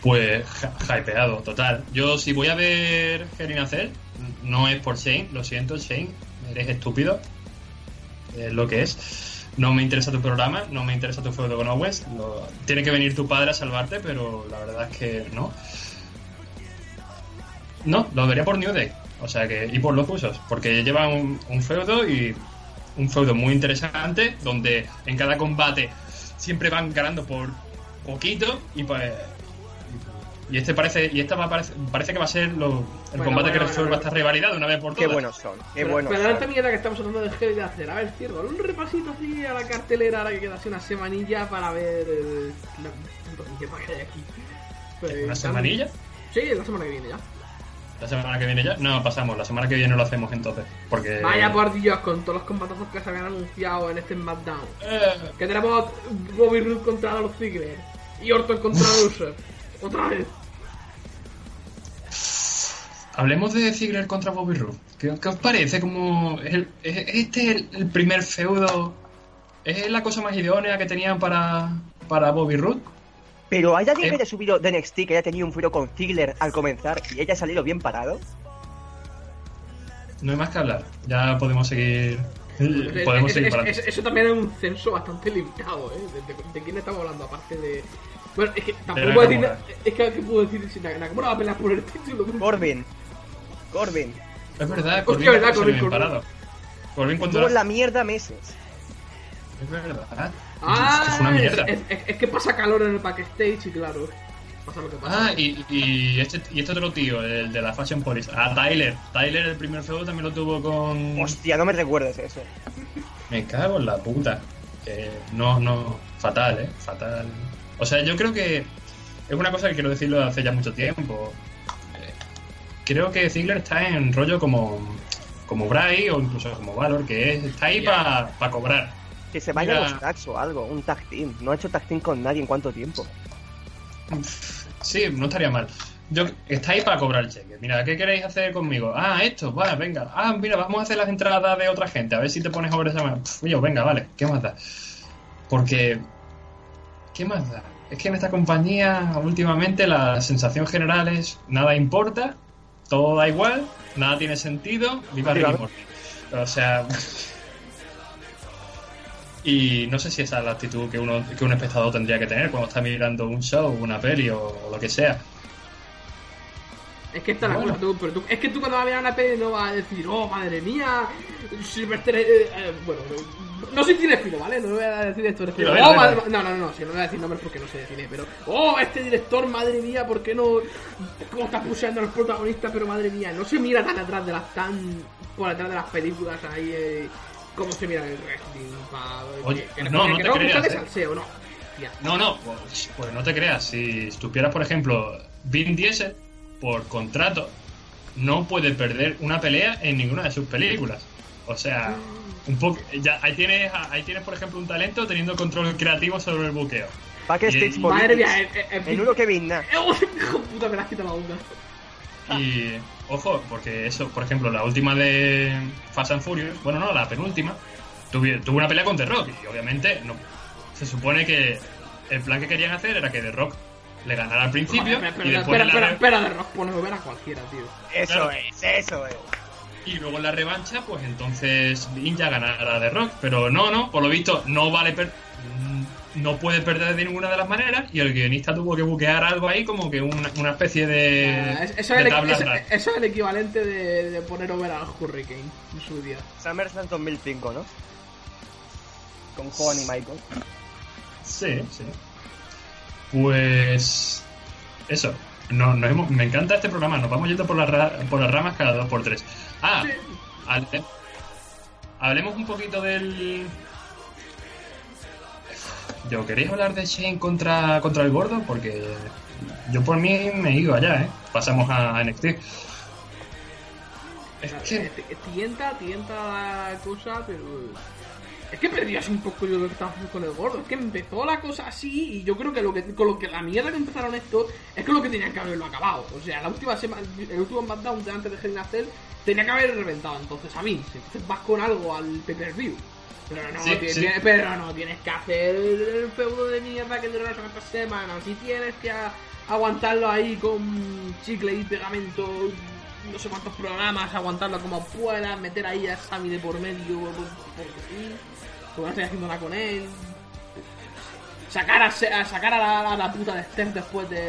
Pues hypeado, total. Yo si voy a ver Hell in a Cell, no es por Shane, lo siento Shane, eres estúpido. Es lo que es. No me interesa tu programa, no me interesa tu feudo con Owens. Tiene que venir tu padre a salvarte, pero la verdad es que no. No, lo vería por New Day. O sea que, y por los usos, porque llevan un, un feudo y un feudo muy interesante, donde en cada combate siempre van ganando por poquito y pues y este parece y esta va a parece, parece que va a ser lo- el Bueno, combate bueno, que bueno, resuelva bueno. esta rivalidad de una vez por qué todas. buenos son, qué pero, buenos pero son. esta mierda que estamos hablando de Hell de hacer. A ver, cierto, un repasito así a la cartelera ahora que queda así una semanilla para ver. El, la puta que hay aquí. Pues, ¿Una semanilla? Sí, la semana que viene ya. La semana que viene ya. No, pasamos. La semana que viene lo hacemos entonces. Porque. Vaya por Dios, con todos los combatazos que se habían anunciado en este SmackDown. Eh, Que tenemos Bobby Roode contra Dolph Ziggler y Orton contra Rusev. Otra vez. Hablemos de Ziggler contra Bobby Roode. ¿Qué, qué os parece? Como es, el- es- este el, el primer feudo. ¿Es la cosa más idónea que tenían para, para Bobby Roode? Pero ¿hay alguien Eh. que haya subido de NXT que haya tenido un furo con Ziggler al comenzar y haya salido bien parado? No hay más que hablar. Ya podemos seguir. Podemos Es- seguir es- para es- eso también es un censo bastante limitado, ¿eh? De, de- de quién estamos hablando? Aparte de. Bueno, es que tampoco puedo decir. Es que, ¿qué puedo decir si Nak- Nakamura va a pelear por el título? Corbin. Corbin. Es verdad, Corbin verdad, se Corbin, Corbin. Corbin contra. Estuvo en la mierda meses. Es verdad. Ah, es una mierda. Es, es- es que pasa calor en el backstage y claro. Pasa lo que pasa. Ah, y, y, este, y este otro tío, el de la Fashion Police. Ah, Tyler. Tyler, el primer feudo también lo tuvo con. Hostia, no me recuerdes eso. Me cago en la puta. Eh, no, no. Fatal, eh. Fatal. O sea, yo creo que. Es una cosa que quiero decirlo hace ya mucho tiempo. Creo que Ziggler está en rollo como. Como Bray o incluso como Valor, que es- está ahí para cobrar. Que se vaya a los tags o algo, un tag team. No ha hecho tag team con nadie en cuánto tiempo. Sí, no estaría mal. Yo, está ahí para cobrar el cheque. Mira, ¿qué queréis hacer conmigo? Ah, esto, vale, venga. Ah, mira, vamos a hacer las entradas de otra gente. A ver si te pones over esa mano. Pff, yo, venga, vale, ¿qué más da? Porque. ¿Qué más da? Es que en esta compañía, últimamente, la sensación general es nada importa, todo da igual, nada tiene sentido, viva Claro. Morty. O sea. Y no sé si esa es la actitud que uno que un espectador tendría que tener cuando está mirando un show, una peli o, o lo que sea. Es que esta es la Bueno. cosa, tú, pero tú, es que tú cuando vas a ver una peli no vas a decir, oh madre mía, Sylvester, eh, eh, bueno, no, no soy cinefilo, ¿vale? No voy a decir esto, pero, Dilo, dilo, oh, madre- no, no, no, no, si no voy a decir nombres porque no sé de cine, pero, oh, este director, madre mía, ¿por qué no, cómo está pusheando a los protagonistas, pero madre mía, no se mira tan atrás de las, tan por detrás de las películas ahí, eh, cómo se mira en el wrestling, pa, Oye, que, que no, que no te no, creas, eh. salseo, no, Tía. No, no, pues, pues no te creas. Si supieras, por ejemplo, Vin Diesel, por contrato, no puede perder una pelea en ninguna de sus películas. O sea, un poco. Ya, ahí tienes, ahí tienes, por ejemplo, un talento teniendo control creativo sobre el buqueo. Backstage Y- Madre mía, eh, eh, eh, En uno que Vinna. Eh, hijo puta, me la has quitado la onda. Y ojo, porque eso, por ejemplo, la última de Fast and Furious, bueno, no, la penúltima, tuvi- tuvo una pelea con The Rock y obviamente no, se supone que el plan que querían hacer era que The Rock le ganara al principio Joder, pero, y pero, después espera, la espera, espera de rock, pones ver a cualquiera, tío. Eso Claro. es, eso es. y luego en la revancha pues entonces Ninja ganará a The Rock pero no no por lo visto no vale per- mm, no puede perder de ninguna de las maneras y el guionista tuvo que buquear algo ahí como que una, una especie de, Ah, es- eso, de es el, tabla eso- rasa. eso es el equivalente de, de poner over al Hurricane en su día. SummerSlam 2005, ¿no? Con Juan y Michael. Sí, sí. Pues. Eso. No, nos hemos- me encanta este programa. Nos vamos yendo por, las ra- por las ramas cada dos por tres. Ah, Sí. hable- hablemos un poquito del. Yo, ¿queréis hablar de Shane contra, contra el gordo? Porque yo por mí me he ido allá, ¿eh? Pasamos a NXT. Es que. Tienta, tienta la cosa, pero. Es que perdías un poco yo lo que estaba haciendo con el gordo. Es que empezó la cosa así y yo creo que, lo que con lo que la mierda que empezaron esto es con lo que tenían que haberlo acabado. O sea, la última semana, el último SmackDown de antes de Hell in a Cell tenía que haber reventado entonces a mí. Entonces vas con algo al pay-per-view. Pero no, Sí, ti- sí. tiene- pero no tienes que hacer el feudo de mierda que dura tantas semanas. Si tienes que a- aguantarlo ahí con chicle y pegamento, no sé cuántos programas, aguantarlo como puedas, meter ahí a Sammy de por medio, porque sí, porque no estoy haciendo nada con él. Sacar a, sacar a la, a la puta de Steph después de,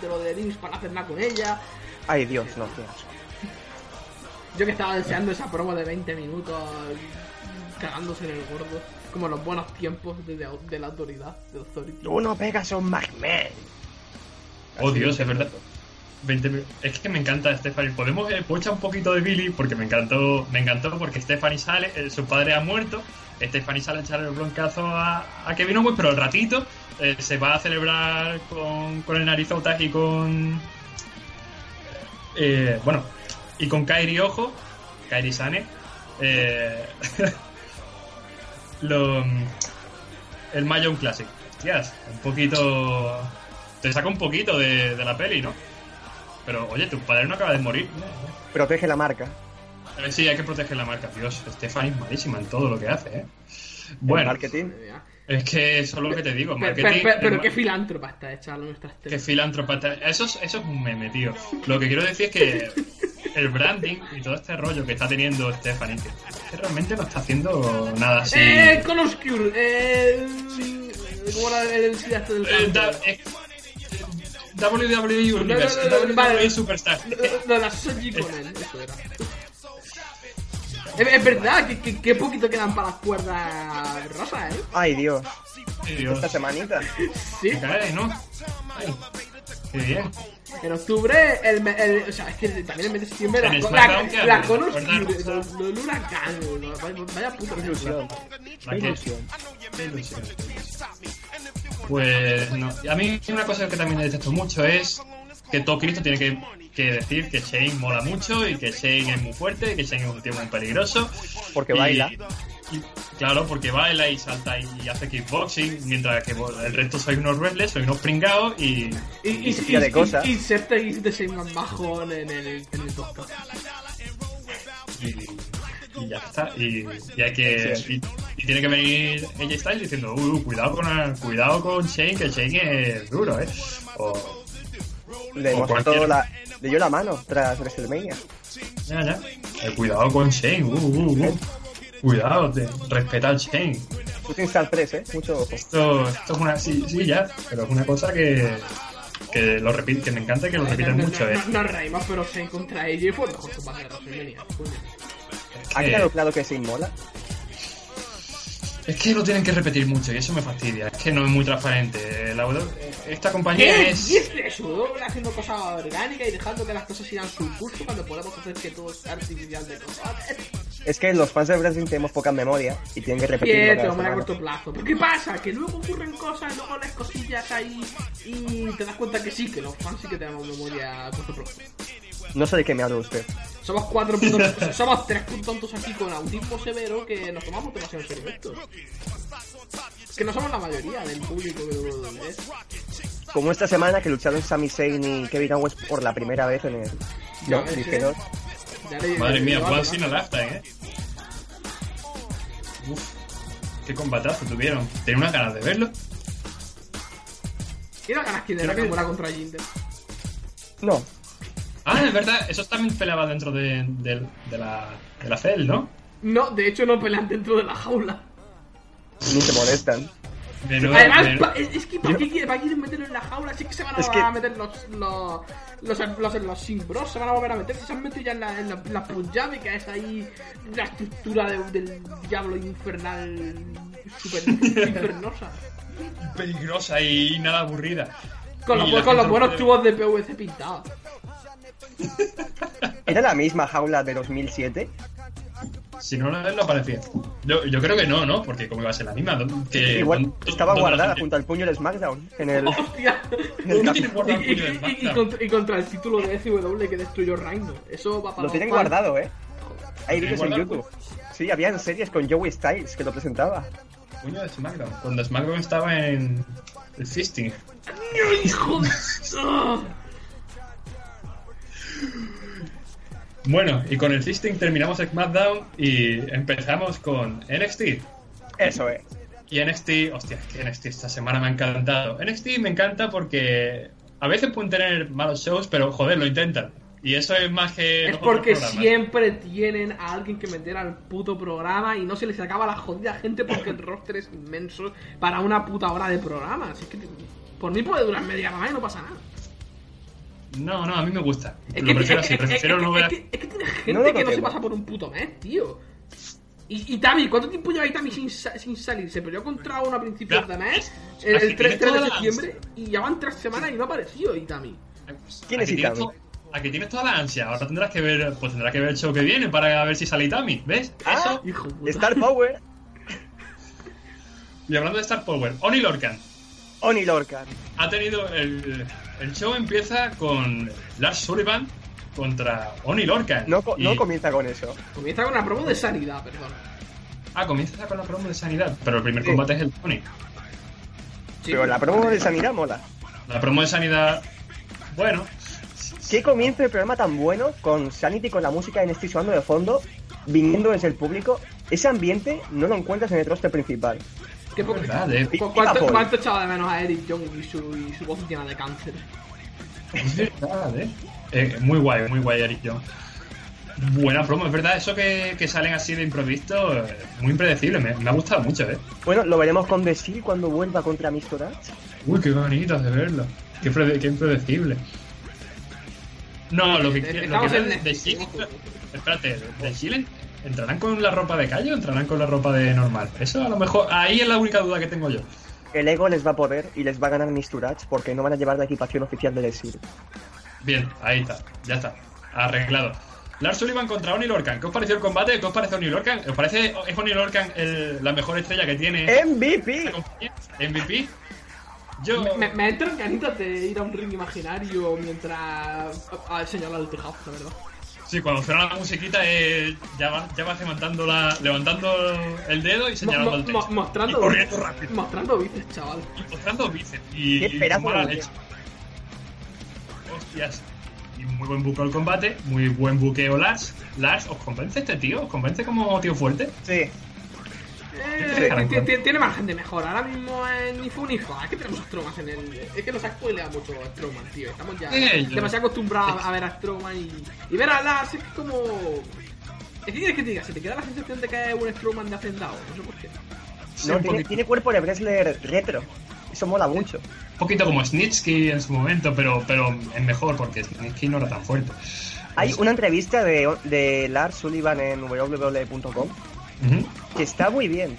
de lo de Lynch para hacer nada con ella. Ay, Dios, no, qué asco. Yo que estaba deseando esa promo de 20 minutos cagándose en el gordo. Como en los buenos tiempos de, de- de la autoridad, de Authority. Tú no pegas a un McMahon. Oh, Dios, es verdad. Minutos. 20 mil- Es que me encanta Stephanie. Podemos eh, puedo echar un poquito de Billy porque me encantó, me encantó porque Stephanie sale, eh, su padre ha muerto, Stephanie sale a echar el broncazo a, a Kevin Owens, pero al ratito eh, se va a celebrar con, con el narizotas y con bueno y con Kairi Ojo, Kairi Sane, lo, el Mayon Classic. Hostias, un poquito te saca un poquito de la peli, ¿no? Pero, oye, tu padre no acaba de morir. Protege la marca. Eh, Sí, hay que proteger la marca. Dios, Stephanie es malísima en todo lo que hace, ¿eh? El Bueno, marketing. es que eso es lo que te digo. Marketing, pe- pe- pero el qué filántropa está hecha nuestra qué filántropa. está- Eso es, eso es un meme, tío. Lo que quiero decir es que el branding y todo este rollo que está teniendo Stephanie, que, que realmente no está haciendo nada así. Eh, Color Cure, eh. ¿Cómo era el este Eh, eh, WWE Universe, no, no, no, vale. WWE Superstar. De la Soji con él, eso era. Es, es verdad que, que, que poquito quedan para las cuerdas rosas, ¿eh? Ay, Dios. Ay, Dios. Esta semanita. Sí. Cae, ¿no? Ay, qué bien. En octubre, el, me- el- o sea, es que también el mes de septiembre la, la, ¿qué la lo del huracán, vaya, puta Ilusión. La Qué ilusión. qué ilusión. Pues no. Y a mí una cosa que también detesto mucho es que todo Cristo tiene que, que decir que Shane mola mucho y que Shane es muy fuerte y que Shane es un tío muy peligroso. Porque Y- baila. y- claro, porque baila y salta y hace kickboxing, mientras que bueno, el resto soy unos wrestlers, soy unos pringados y, Y, y, se tira de y- cosas. y, y y de Shane Mahon en el, en el podcast. y, y ya está. Y, y hay que. Sí. Y, y tiene que venir ella Styles diciendo, "Uh, uh, cuidado con cuidado con Shane, que Shane es duro, eh. O, Le o mostró la. Le dio la mano tras WrestleMania. ya, ya. Eh, cuidado con Shane, uh, uh, uh. Cuidado, te, respeta al Shane. Shooting Star 3, ¿eh? Mucho ojo. Esto, esto es una. Sí, sí, ya. Pero es una cosa que. Que lo repite, que me encanta que lo repitan no, mucho, no, eh. no, no reímos, pero Shane contra AJ fue mejor combate de WrestleMania. ¿Ha que- quedado claro que se inmola? Es que lo tienen que repetir mucho y eso me fastidia. Es que no es muy transparente. La W- esta compañía ¿Qué es. dices eso? Doble haciendo cosas orgánicas y dejando que las cosas sigan su curso cuando podemos hacer que todo sea artificial de cosas. Es que los fans de wrestling tenemos poca memoria y tienen que repetirlo Quieto, cada hombre, a corto plazo. ¿Pero qué pasa? Que luego ocurren cosas, luego las cosillas ahí y te das cuenta que sí, que los fans sí que tenemos memoria a corto plazo. No sé de qué me habla usted. Somos cuatro putos, somos tres tontos aquí con autismo severo que nos tomamos demasiado en serio esto. Que no somos la mayoría del público que es. Como esta semana que lucharon Sami Zayn y Kevin Owens por la primera vez en el. No, dijeron. Ya le- Madre mía, le- once in a lifetime, eh. Uf. qué combatazo tuvieron. Tenía unas ganas de verlo. No ganas que fuera contra Jinder. No, Ah, es verdad, esos también peleaban dentro de, de- de la, de la cel, ¿no? No, de hecho no pelean dentro de la jaula. ni se molestan. Menudo- Además, pa- es es que ¿para qué, quiere- quieren meterlo en la jaula? Si es que se van a, Es que- a meter los los los, los, los, Singh Bros, se van a volver a meter. Se han metido ya en la, en la, en la Punjabi, que es ahí la estructura de- del diablo infernal super infernosa. peligrosa y nada aburrida. Con Y los, con buenos tubos de PVC pintados. ¿Era la misma jaula de 2007? Si no lo parecía. Yo, yo creo que no, ¿no? Porque como iba a ser la misma. ¿dó- Que, Igual ¿dónde- estaba guardada junto al puño del SmackDown. En el, Hostia. en el ¿Dónde cap- tiene Y, de contra, y contra el título de SW que destruyó Reino. Eso va para Lo tienen fans. guardado, ¿eh? Hay ¿Lo vídeos en YouTube. Sí, habían series con Joey Styles que lo presentaba. Puño de SmackDown. Cuando SmackDown estaba en el Fisting. ¡No, hijo de... Bueno, y con el Fisting terminamos SmackDown y empezamos con NXT. Eso es. Y NXT, hostia, es que NXT esta semana me ha encantado. NXT me encanta porque a veces pueden tener malos shows, pero joder, lo intentan. Y eso es más que. Es porque siempre tienen a alguien que meter al puto programa y no se les acaba la jodida gente porque el roster es inmenso para una puta hora de programa. Así que por mí puede durar media hora y no pasa nada. No, no, a mí me gusta. Es lo que, prefiero es así, que- es prefiero no es ver. que- es que tiene No gente que no se pasa por un puto mes, tío. Y, y Tami, ¿cuánto tiempo lleva ahí Tami sin, sin salir? Se peleó contra uno a principios de mes, el, el 3, tiene 3 de septiembre, y ya van tres semanas y no ha aparecido Itami. ¿Quién es tienes Itami? Aquí tienes toda la ansia. Ahora tendrás que ver, pues tendrás que ver el show que viene para ver si sale Itami. ¿Ves? Ah. Eso. Hijo puta. Star Power, Y hablando de Star Power, Oni Lorcan Oni Lorcan. ha tenido el, el show empieza con Lars Sullivan contra Oni Lorcan. No, Y- no comienza con eso. Comienza con una promo de sanidad, perdón. Ah, comienza con la promo de sanidad, pero el primer Sí. combate es el Oni. Sí, Pero la promo de sanidad mola. La promo de sanidad, bueno, ¿Qué comienzo de programa tan bueno con Sanity con la música en este sonando de fondo, viniendo desde el público? Ese ambiente no lo encuentras en el roster principal. Qué poco- verdad, eh. ¿Cu- ¿Cuánto, cuánto echaba de menos a Eric Young y su, y su voz llena de cáncer? Es verdad, ¿eh? Eh, Muy guay, muy guay, Eric Young. Buena promo, es verdad, eso que, que salen así de improviso, eh, muy impredecible, me, me ha gustado mucho, ¿eh? Bueno, lo veremos con The Seal cuando vuelva contra Mr. Arch. Uy, qué bonito de verlo. Qué, qué impredecible. No, lo que quiero. Chile. ojo. Espérate, ¿de Chile entrarán con la ropa de calle o entrarán con la ropa de normal? Eso a lo mejor. Ahí es la única duda que tengo yo. El ego les va a poder y les va a ganar Mr. Arch porque no van a llevar la equipación oficial de The Seal. Bien, ahí está, ya está. Arreglado. Lars Sullivan contra Oni Lorcan. ¿Qué os pareció el combate? ¿Qué os parece Oni Lorcan? ¿Os parece es Oni Lorcan el- la mejor estrella que tiene MVP. MVP? Yo. Me, me entran ganitas de ir a un ring imaginario mientras a, a señalar el tejado, la verdad. Sí, cuando suena la musiquita eh, ya, va, ya vas levantando, la, levantando el dedo y señalando mo- al techo. mostrando, Y corriendo rápido. mostrando bíceps, chaval. Y mostrando bíceps. Y, Qué y mala leche. Hostias. Y muy buen buqueo el combate, muy buen buqueo Lars. Lars, ¿os convence este tío? ¿Os convence como tío fuerte? Sí. Tiene margen de mejora. Ahora mismo eh, ni fu ni fa. Es que tenemos a Strowman en el. Es que nos ha spoileado mucho Strowman, tío. Estamos ya Eh, demasiado acostumbrados a ver a Strowman y, y ver a Lars es como. Es que quieres que te diga, se te queda la sensación de que es un Strowman de hacendado. No sé por qué. No, tiene, tiene cuerpo de wrestler retro. Eso mola mucho. un poquito como Snitsky en su momento, pero, pero es mejor porque Snitsky no era tan fuerte. Hay una entrevista de, de Lars Sullivan en www.com Ujú. que está muy bien.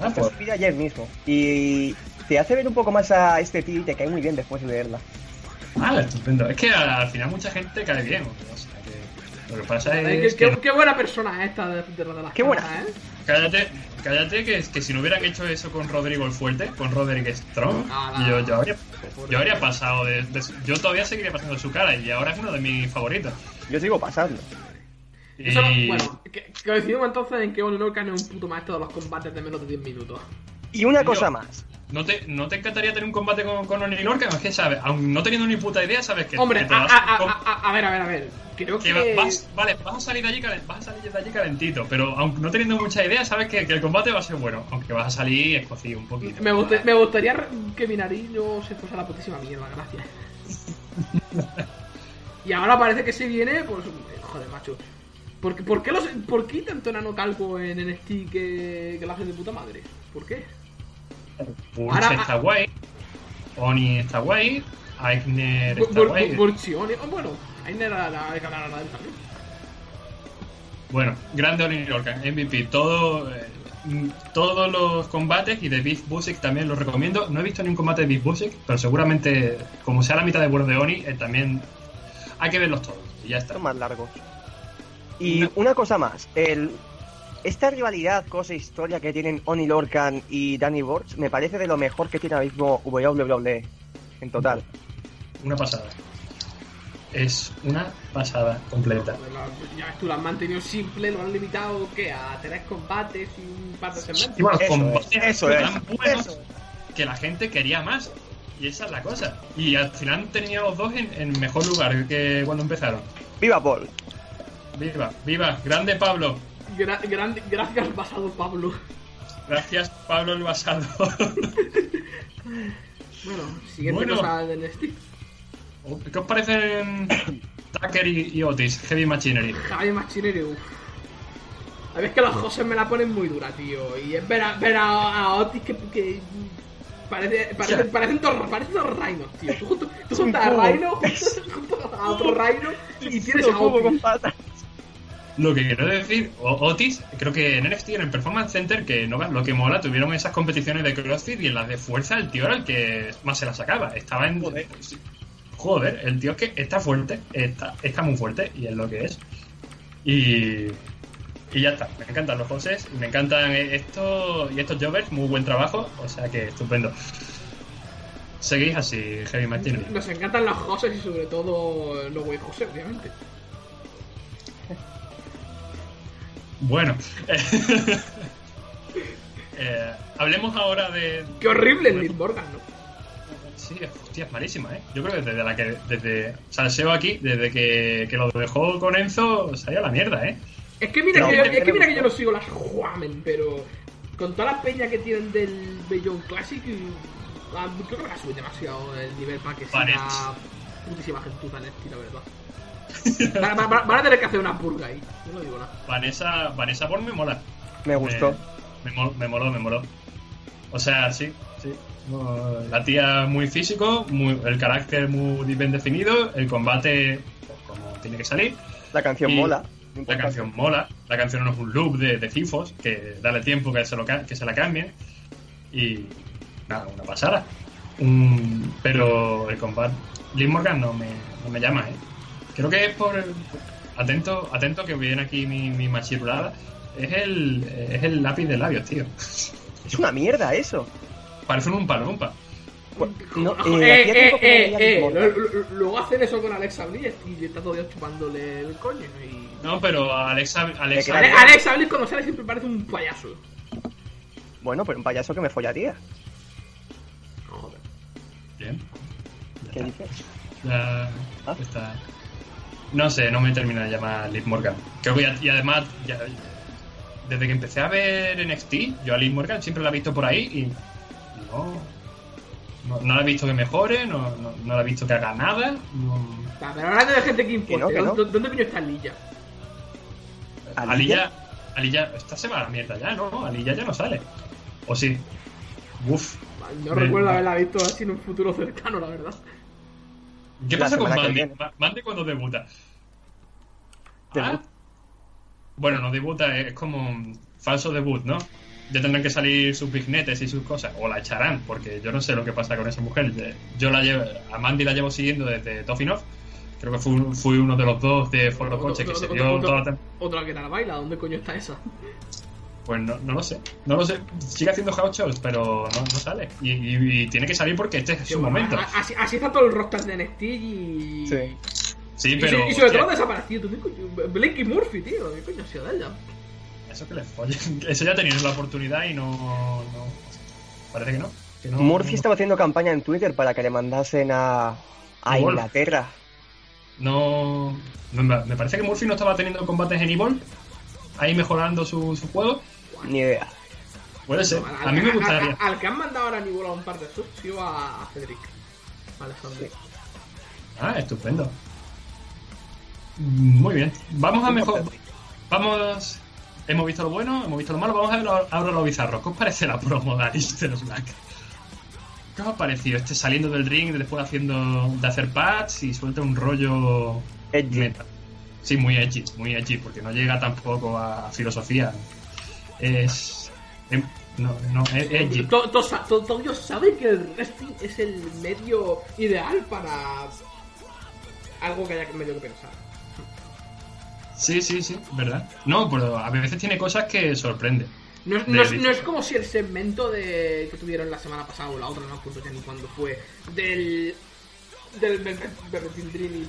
Ah, pues, subida ayer mismo. Y te hace ver un poco más a este tío y te cae muy bien después de verla. ah, estupendo. Es que al, al final mucha gente cae bien. O sea, que lo que pasa es qué, que qué- qué buena persona es esta de, de, de las Qué buena. ¿eh? Cállate, cállate que, que si no hubieran hecho eso con Rodrigo el Fuerte, con Roderick Strong, Ah, no. yo, yo, habría, yo habría pasado de, de- Yo todavía seguiría pasando su cara y ahora es uno de mis favoritos. Yo sigo pasando. Y, Eso no- bueno, que, coincidimos entonces en que Oni Lorcan es un puto maestro de los combates de menos de 10 minutos. Y una Yo- cosa más. ¿No te, ¿No te encantaría tener un combate con, con Oni Lorcan? Es que sabes, aun no teniendo ni puta idea, sabes que. Hombre, que te a, vas a- a- a- a ver, a ver, a ver. Creo que que. vas, vale, vas a salir de allí, vas a salir de allí calentito, pero aunque no teniendo mucha idea, sabes que, que el combate va a ser bueno, aunque vas a salir escocido un poquito. Me, gusta- me gustaría que mi nariz no se fuese a la putísima mierda, gracias. y ahora parece que se viene, pues. Joder, macho. ¿Por, qué- por, qué los, ¿Por qué tanto enano calvo en NXT que, que lo hacen de puta madre? ¿Por qué? Ahora- está guay, Oni está guay, Aigner está Bur- guay. Bur- Burchioni. Oh, bueno, ahí no era la de ganar a la también. Bueno, grande Oni Lorcan, MVP, todo, eh, todos los combates y de Big Busick también los recomiendo. No he visto ni un combate de Big Busick, pero seguramente, como sea la mitad de bueno de Oni, eh, también hay que verlos todos. Y ya está. Son más largos. Y una cosa más, el esta rivalidad, cosa e historia que tienen Oni Lorcan y Danny Borch me parece de lo mejor que tiene ahora mismo WWE en total. Una pasada. Es una pasada completa. La- Ya ves tú, lo han mantenido simple, lo han limitado, ¿qué? A tres combates y un par de segmentos. Y bueno, Eso combates es, eso es, tan buenos eso que la gente quería más. Y esa es la cosa. Y al final han tenido los dos en, en mejor lugar que cuando empezaron. ¡Viva Paul! Viva, viva, grande Pablo. Gra- grande- gracias, basado Pablo. Gracias, Pablo el Basado. Bueno, siguiente Bueno. cosa del NXT. ¿Qué os parecen Tucker y, y Otis, Heavy Machinery? Javi Machineri, uff. A ver, es que los José me la ponen muy dura, tío. Y es ver a, ver a, a Otis que, que parece, parece, parecen dos, parecen dos tío. Tú, juntas a. Rhino, juntas, juntas a otro Rhino y tienes a con Otis. patas. Lo que quiero decir, Otis, creo que en NXT, en el Performance Center, que no lo que mola, tuvieron esas competiciones de CrossFit y en las de fuerza el tío era el que más se la sacaba. Estaba en. Joder. Joder, el tío es que está fuerte, está, está muy fuerte y es lo que es. Y. Y ya está, me encantan los Joses, me encantan estos y estos Jovers, muy buen trabajo, o sea que estupendo. Seguís así, Heavy Machinery. Nos encantan los José y sobre todo los güey José, obviamente. Bueno, eh, hablemos ahora de. Qué horrible el Liv Morgan, ¿no? Sí, hostia, es malísima, ¿eh? Yo creo que desde la que. Desde. Salseo aquí, desde que, que lo dejó con Enzo, salió a la mierda, ¿eh? Es que mira, No, que, yo, es que, mira que yo no sigo las Juamen, pero con toda la peña que tienen del Beyond Classic, ah, creo que va a subir demasiado el nivel para que sea putísima gentuza en este, la verdad. Van, van- van- van a tener que hacer una purga ahí, yo no digo nada. Vanessa, Vanessa Born me mola. Me gustó. Me, mol- me moló, me moló. O sea, sí, sí. La tía muy físico, muy, el carácter muy bien definido, el combate pues, como tiene que salir. La canción Y mola. La canción mola, la canción no es un loop de, de cifos, que dale tiempo que se, lo, que se la cambien. Y nada, una pasada. Un- pero el combate, Liv Morgan no me, no me llama, ¿eh? Creo que es por. el- atento, atento que viene aquí mi, mi machirulada. Es el, es el lápiz de labios, tío. Es una mierda eso. Parece un palumpa. No, eh, eh, hacía eh, eh, eh, Luego hacen eso con Alexa Bliss y está todavía chupándole el coño. Y... No, pero Alexa. Alexa. Ale- Alexa Bliss cuando sale siempre parece un payaso. Bueno, pero un payaso que me follaría. Joder. Bien. ¿Qué dices? Ya ¿Ah? está. No sé, no me termina de llamar Liv Morgan. Creo que ya- y además, ya- desde que empecé a ver NXT, yo a Liv Morgan siempre la he visto por ahí y no, no, no la he visto que mejore, no, no, no la he visto que haga nada. Pero hablando de gente que importa, Que no, que no. ¿dónde, ¿dónde coño está Lilla? Alilla, Alilla, esta se va a la mierda ya, ¿no? Alilla ya no sale. ¿O sí? Uf. No Me- recuerdo haberla visto así en un futuro cercano, la verdad. ¿Qué La pasa con Mandy? Mandy cuando debuta. Debut. Ah, Bueno, no debuta, es como falso debut, ¿no? Ya tendrán que salir sus bignetes y sus cosas, o la echarán, porque yo no sé lo que pasa con esa mujer. Yo la llevo, a Mandy la llevo siguiendo desde Toffinoff. Creo que fui, fui uno de los dos de Foro Coche que se dio otro- toda la Otra que la baila, ¿dónde coño está esa? Pues no, no lo sé, no lo sé. Sigue haciendo house pero no, no sale. Y, y- y tiene que salir porque este es Sí, su bueno, momento. a- Así, así está todo el roster de NXT y. Sí. Sí, Y, pero. y sobre todo desaparecido. ¿tú qué coño? Blakey Murphy, tío. ¿Qué coño ha sido de ella? Eso que les follen. Eso ya tenían la oportunidad y no, no. Parece que no. Que no- Murphy estaba haciendo campaña en Twitter para que le mandasen a, a. Inglaterra. No, no- Me parece que Murphy no estaba teniendo combates en Evil. Ahí mejorando su, su juego. Ni idea. Puede ser. Al- A mí me gustaría. Al, al que han mandado ahora a Nibola un par de subs, sido a, a Cedric. Alejandro. Ah, estupendo. Muy bien. Vamos a mejor. Vamos. Hemos visto lo bueno, hemos visto lo malo. Vamos a ver lo- ahora lo bizarro. ¿Qué os parece la promo de Alistair Black? ¿Qué os ha parecido? Este saliendo del ring, después haciendo de hacer pads y suelta un rollo. Edgy. meta. Sí, muy edgy, muy edgy, porque no llega tampoco a filosofía. Es. em- No, no, es edgy. To- to- sa- to- Todos saben que el wrestling es el medio ideal para algo que haya medio que pensar. Sí, sí, sí, verdad. No, pero a veces tiene cosas que sorprenden. No es, no, es, no es como si el segmento de que tuvieron la semana pasada o la otra, no me acuerdo ya ni cuándo fue, del del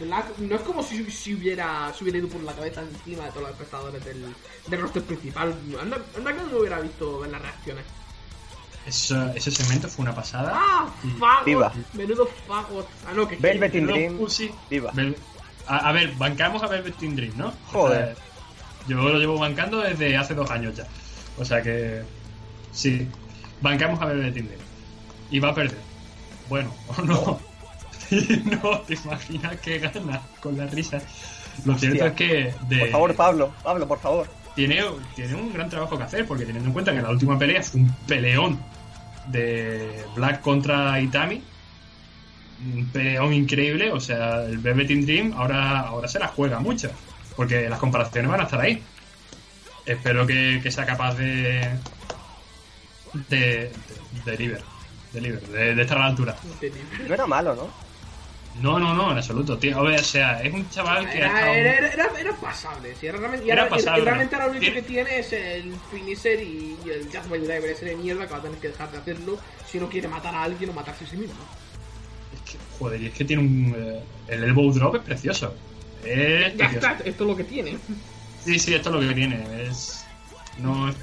Black, no es como si, si hubiera se hubiera ido por la cabeza encima de todos los espectadores del, del roster principal. Anda, anda que no lo hubiera visto en las reacciones. Eso- ese segmento fue una pasada. ¡Ah! ¡Fagos! Viva. Menudo fagos. Ah, no, que Velvet in Dream. Pussy, Viva. Vel- a, a ver, bancamos a Velvet in Dream, ¿no? Joder. Eh, yo lo llevo bancando desde hace dos años ya. O sea que. Sí. Bancamos a Velvet in Dream. Y va a perder. Bueno, o no. no, te imaginas que gana con la risa. Lo cierto Hostia. es que. De, Por favor, Pablo. Pablo, por favor. tiene, tiene un gran trabajo que hacer, porque teniendo en cuenta que la última pelea fue un peleón de Black contra Itami, un peleón increíble, o sea, el Velvet in Dream ahora, ahora se la juega mucho, porque las comparaciones van a estar ahí. Espero que, que sea capaz de. de. de, de de, de, de estar a la altura. No era malo, ¿no? No, no, no, en absoluto, tío. O sea, es un chaval que ha Era, estado- era, era, pasable, sí, era realmente, y Era ahora- pasable. y realmente ahora lo único Tiene- que tiene es el finisher y, y el by Driver ese de mierda que va a tener que dejar de hacerlo si no quiere matar a alguien o matarse a sí mismo. Es que, joder, y es que tiene un. eh, el elbow drop es precioso. Es Ya precioso. está, esto es lo que tiene. Sí, sí, esto es lo que tiene. Es. No.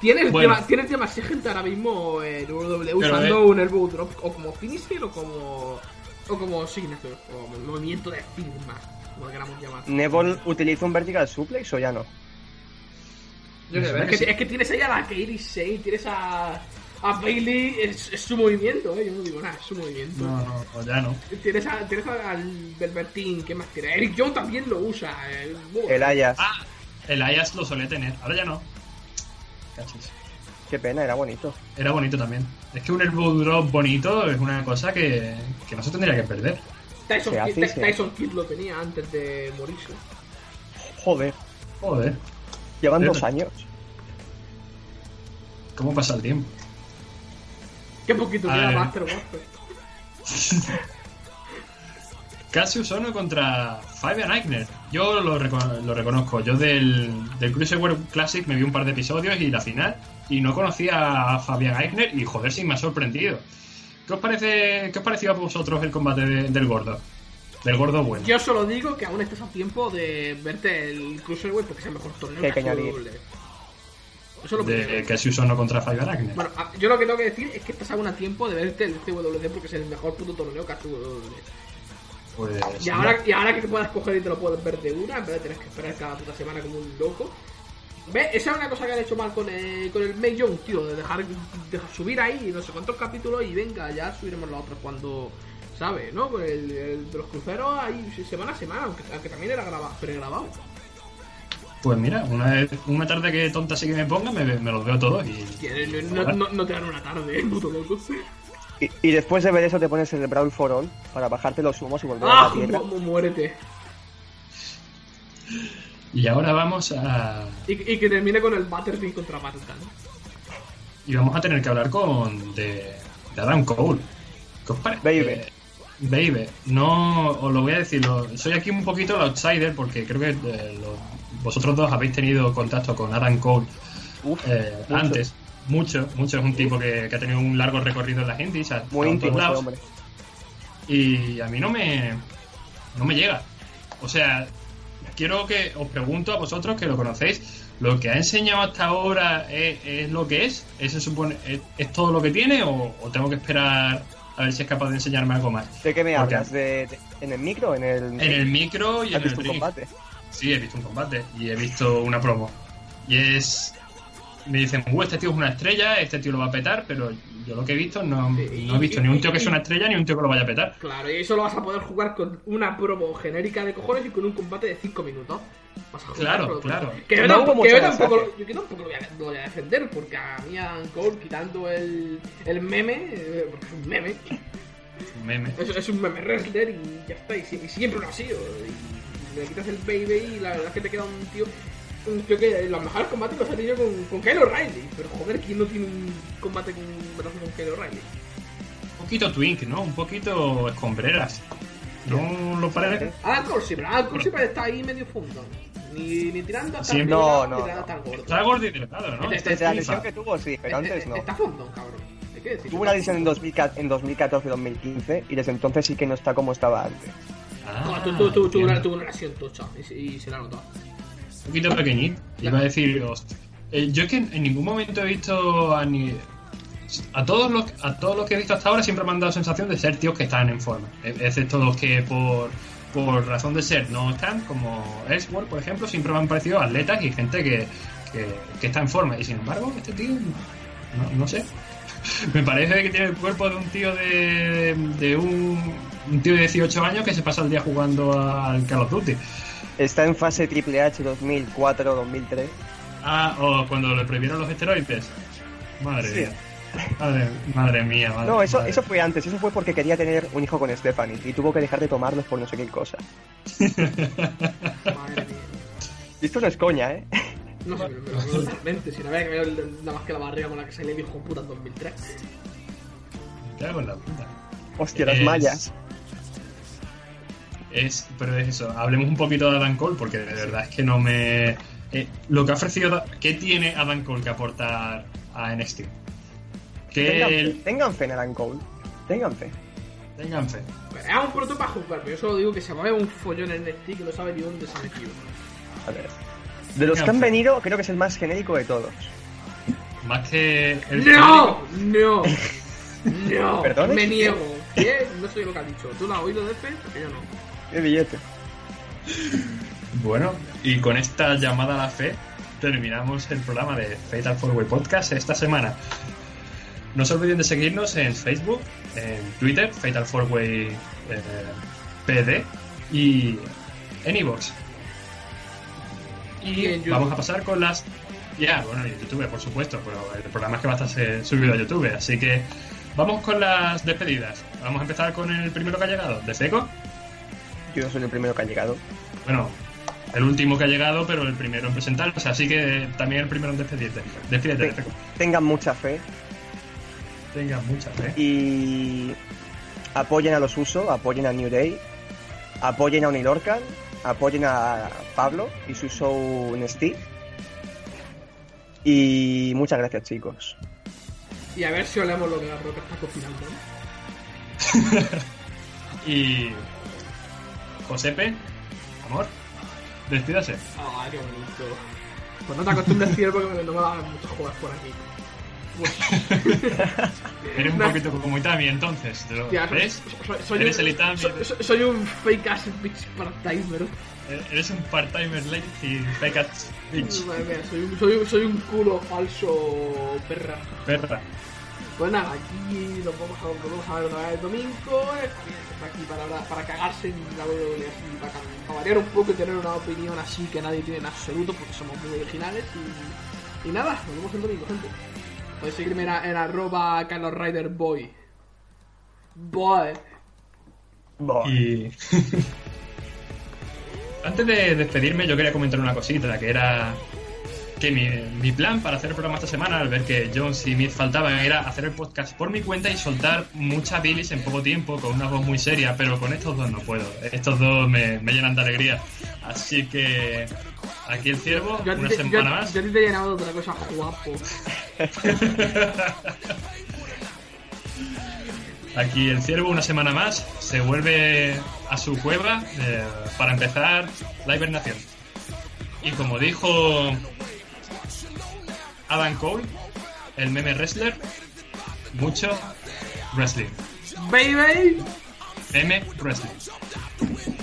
Tiene, Bueno. tema- tiene demasiada gente ahora mismo en WWE usando eh. un elbow drop o como finisher o como o como signature o movimiento de firma, como lo queramos llamar. ¿Neville utiliza un vertical suplex o ya no? Yo Me sé, es, que sí. es que tienes ahí a la Kairi Sane, tienes a, a Bailey, es, es su movimiento, eh, yo no digo nada, es su movimiento. No, no, no, ya no. Tienes, a, tienes a- al Velveteen, ¿qué más tiene? Eric Jones también lo usa. eh, bueno. El Ayas. Ah, el Ayas lo solía tener, ahora ya no. Cachis. Qué pena, era bonito. Era bonito también. Es que un elbow drop bonito es una cosa que, que no se tendría que perder. Tyson, Kidd, hace, Tyson Kidd lo tenía antes de morirse. Joder, Joder, llevan dos años. ¿cómo pasa el tiempo? Qué poquito queda ver. Master Warfare. Cassius Ono contra Fabian Eichner. Yo lo, reco- lo reconozco. Yo del, del Cruiserweight Classic me vi un par de episodios y la final. Y no conocía a Fabian Eichner y joder, sí me ha sorprendido. ¿Qué os parece, qué os pareció a vosotros el combate de- del gordo? Del gordo bueno. Yo solo digo que aún estás a tiempo de verte el Cruiserweight porque es el mejor torneo Que que. De Cassius Ono contra Fabian Eichner. Bueno, yo lo que tengo que decir es que estás aún a tiempo de verte el CWD porque es el mejor puto torneo que ha. Pues, Y ahora, y ahora que te puedas coger y te lo puedes ver de una, en vez de tener que esperar cada puta semana como un loco. ¿Ves? Esa es una cosa que han hecho mal con el, con el May Young, tío, de dejar, subir ahí no sé cuántos capítulos y venga, ya subiremos los otros cuando, ¿sabes? ¿No? Con el, el de los cruceros ahí semana a semana, aunque, aunque también era grabado, pregrabado. Pues mira, una, una tarde que tonta sí que me ponga, me, me los veo todos y... No, no te dan una tarde, puto loco. Y, y después de ver eso te pones el Brawl for All para bajarte los humos y volver a ¡Ah! la tierra. mu- mu- muérete. Y ahora vamos a... Y, y que termine con el Butterbean contra Battlecan. Y vamos a tener que hablar con... de, de Adam Cole. ¿Qué os parece? Baby. Eh, Baby. No, os lo voy a decir. lo- soy aquí un poquito el outsider porque creo que eh, lo- vosotros dos habéis tenido contacto con Adam Cole Uf, eh, mucho. antes. Mucho, mucho. Es un tipo que, que ha tenido un largo recorrido en la gente y se ha Muy íntimo lados. hombre. Y a mí no me... no me llega. O sea, quiero que os pregunto a vosotros que lo conocéis, ¿lo que ha enseñado hasta ahora es, es lo que es? ¿Es, se supone, es, es todo lo que tiene o, o tengo que esperar a ver si es capaz de enseñarme algo más? ¿De qué me Porque- hablas? ¿De, de- ¿En el micro? ¿En el, En el micro y en ¿Has el visto un ring. combate? Sí, he visto un combate y he visto una promo. Y es. Me dicen, uh, este tío es una estrella, este tío lo va a petar, pero yo lo que he visto no, Sí, no he visto y- ni un tío que sea una estrella ni un tío que lo vaya a petar. Claro, y eso lo vas a poder jugar con una promo genérica de cojones y con un combate de 5 minutos. Vas a jugar Claro, claro. Que yo, No que yo tampoco, yo que tampoco lo voy, a, lo voy a defender, porque a mí Adam Cole, quitando el, el meme, eh, porque es un meme, Un meme. es, es un meme wrestler y ya está, y, y siempre lo ha sido. Y le quitas el baby y la verdad es que te queda un tío. Un tío que los mejores combates los tenido con, con Kyle O'Reilly. Pero joder, ¿quién no tiene un combate con brazo con Kyle O'Reilly? Un poquito twink, ¿no? Un poquito escombreras. ¿No lo parece? Cole siempre, Adam Cole siempre está ahí medio fondo. Ni, ni tirando hasta Sí, el no, no, tirando no. gordo. Está gordo y delgado, ¿no? Este- Desde la sí, lesión que tuvo, sí, pero Eh, antes no. Está fondo, cabrón. Tuvo una lesión en 2014-2015 y desde entonces sí que no está como estaba antes. Ah, No, tú, tú, tú, tuvo, una, entiendo. tuvo una lesión tocha y, se- y se la notó. Un poquito pequeñito. Iba a decir, hostia. Eh, yo es que en ningún momento he visto a ni. A todos, los, a todos los que he visto hasta ahora siempre me han dado sensación de ser tíos que están en forma. E- Excepto los que por, por razón de ser no están, como Ellsworth, por ejemplo, siempre me han parecido atletas y gente que, que, que está en forma. Y sin embargo, este tío, no, no sé. Me parece que tiene el cuerpo de un tío de, de un, un tío de 18 años que se pasa el día jugando al Call of Duty. Está en fase Triple H 2004-2003. Ah, o cuando le prohibieron los esteroides. Madre Sí. mía. Madre, madre mía, madre No, eso, madre. eso fue antes, eso fue porque quería tener un hijo con Stephanie y tuvo que dejar de tomarlos por no sé qué cosa. Madre mía. Y esto no es coña, ¿eh? No sé, pero totalmente. Si no había que ver nada más que la barriga con la que se le dijo puta en 2003. Me cago en la puta. Hostia, las mallas. Es, pero es eso, hablemos un poquito de Adam Cole porque de verdad es que no me... eh, lo que ha ofrecido... ¿Qué tiene Adam Cole que aportar a NXT? Que Tengan fe, el- tengan fe en Adam Cole. Tengan fe. Tengan fe. Pues, Es un pronto para jugar, pero yo solo digo que se ver un follón en NXT que no sabe ni dónde se ha metido. A ver. De los que han fe. venido, creo que es el más genérico de todos. Más que el ¡No! ¡No! ¡No! ¿Perdón? Me niego. ¿Qué? No sé lo que ha dicho. ¿Tú lo has oído de este? Porque yo no. Qué billete. Bueno, y con esta llamada a la fe terminamos el programa de Fatal Four Way Podcast esta semana. No se olviden de seguirnos en Facebook, en Twitter, Fatal Four Way eh, PD y en iVoox. Y Y en YouTube. vamos a pasar con las. Ya, bueno, y en YouTube, por supuesto, pero el programa es que va a estar subido a YouTube, así que vamos con las despedidas. Vamos a empezar con el primero que ha llegado, de Seco. Yo soy el primero que ha llegado. Bueno, el último que ha llegado, pero el primero en presentarse, así que también el primero en despedirte. Despídete, Te- tengan mucha fe Tenga mucha fe. y apoyen a los Uso, apoyen a New Day, apoyen a Unilorcan, apoyen a Pablo y su show en Steve. Y muchas gracias, chicos. Y a ver si olemos lo que la roca está cocinando. ¿no? Y. Josepe, amor, despídase. Ah, qué bonito. Pues no te acostumbres, tío, porque no me van muchos juegos por aquí. Pues, Eres un poquito como Itami, entonces. ¿te lo- tía, soy, ¿Ves? soy, soy Eres un, el Itami. soy, un fake ass bitch part-timer. Eres un part-timer late y fake ass bitch. Madre mía, soy, soy, un- soy un culo falso perra. Perra. Pues nada, aquí nos vamos a, nos vamos a ver otra vez el domingo. Está aquí para, para cagarse en la WWE, así, para, para variar un poco y tener una opinión así que nadie tiene en absoluto, porque somos muy originales. Y, y nada, nos vemos el domingo, gente. Podéis seguirme en, en arroba Carlos Rider Boy. Boy. Y. Antes de despedirme, yo quería comentar una cosita, que era que mi, mi plan para hacer el programa esta semana, al ver que Jones y Smith faltaban, era hacer el podcast por mi cuenta y soltar mucha bilis en poco tiempo, con una voz muy seria, pero con estos dos no puedo. Estos dos me, me llenan de alegría. Así que aquí el ciervo, Yo una te- semana yo- más. yo te he llenado de otra cosa guapo. Aquí el ciervo, una semana más, se vuelve a su cueva eh, para empezar la hibernación. Y como dijo Adam Cole, el meme wrestler, mucho wrestling. Baby. Meme wrestling.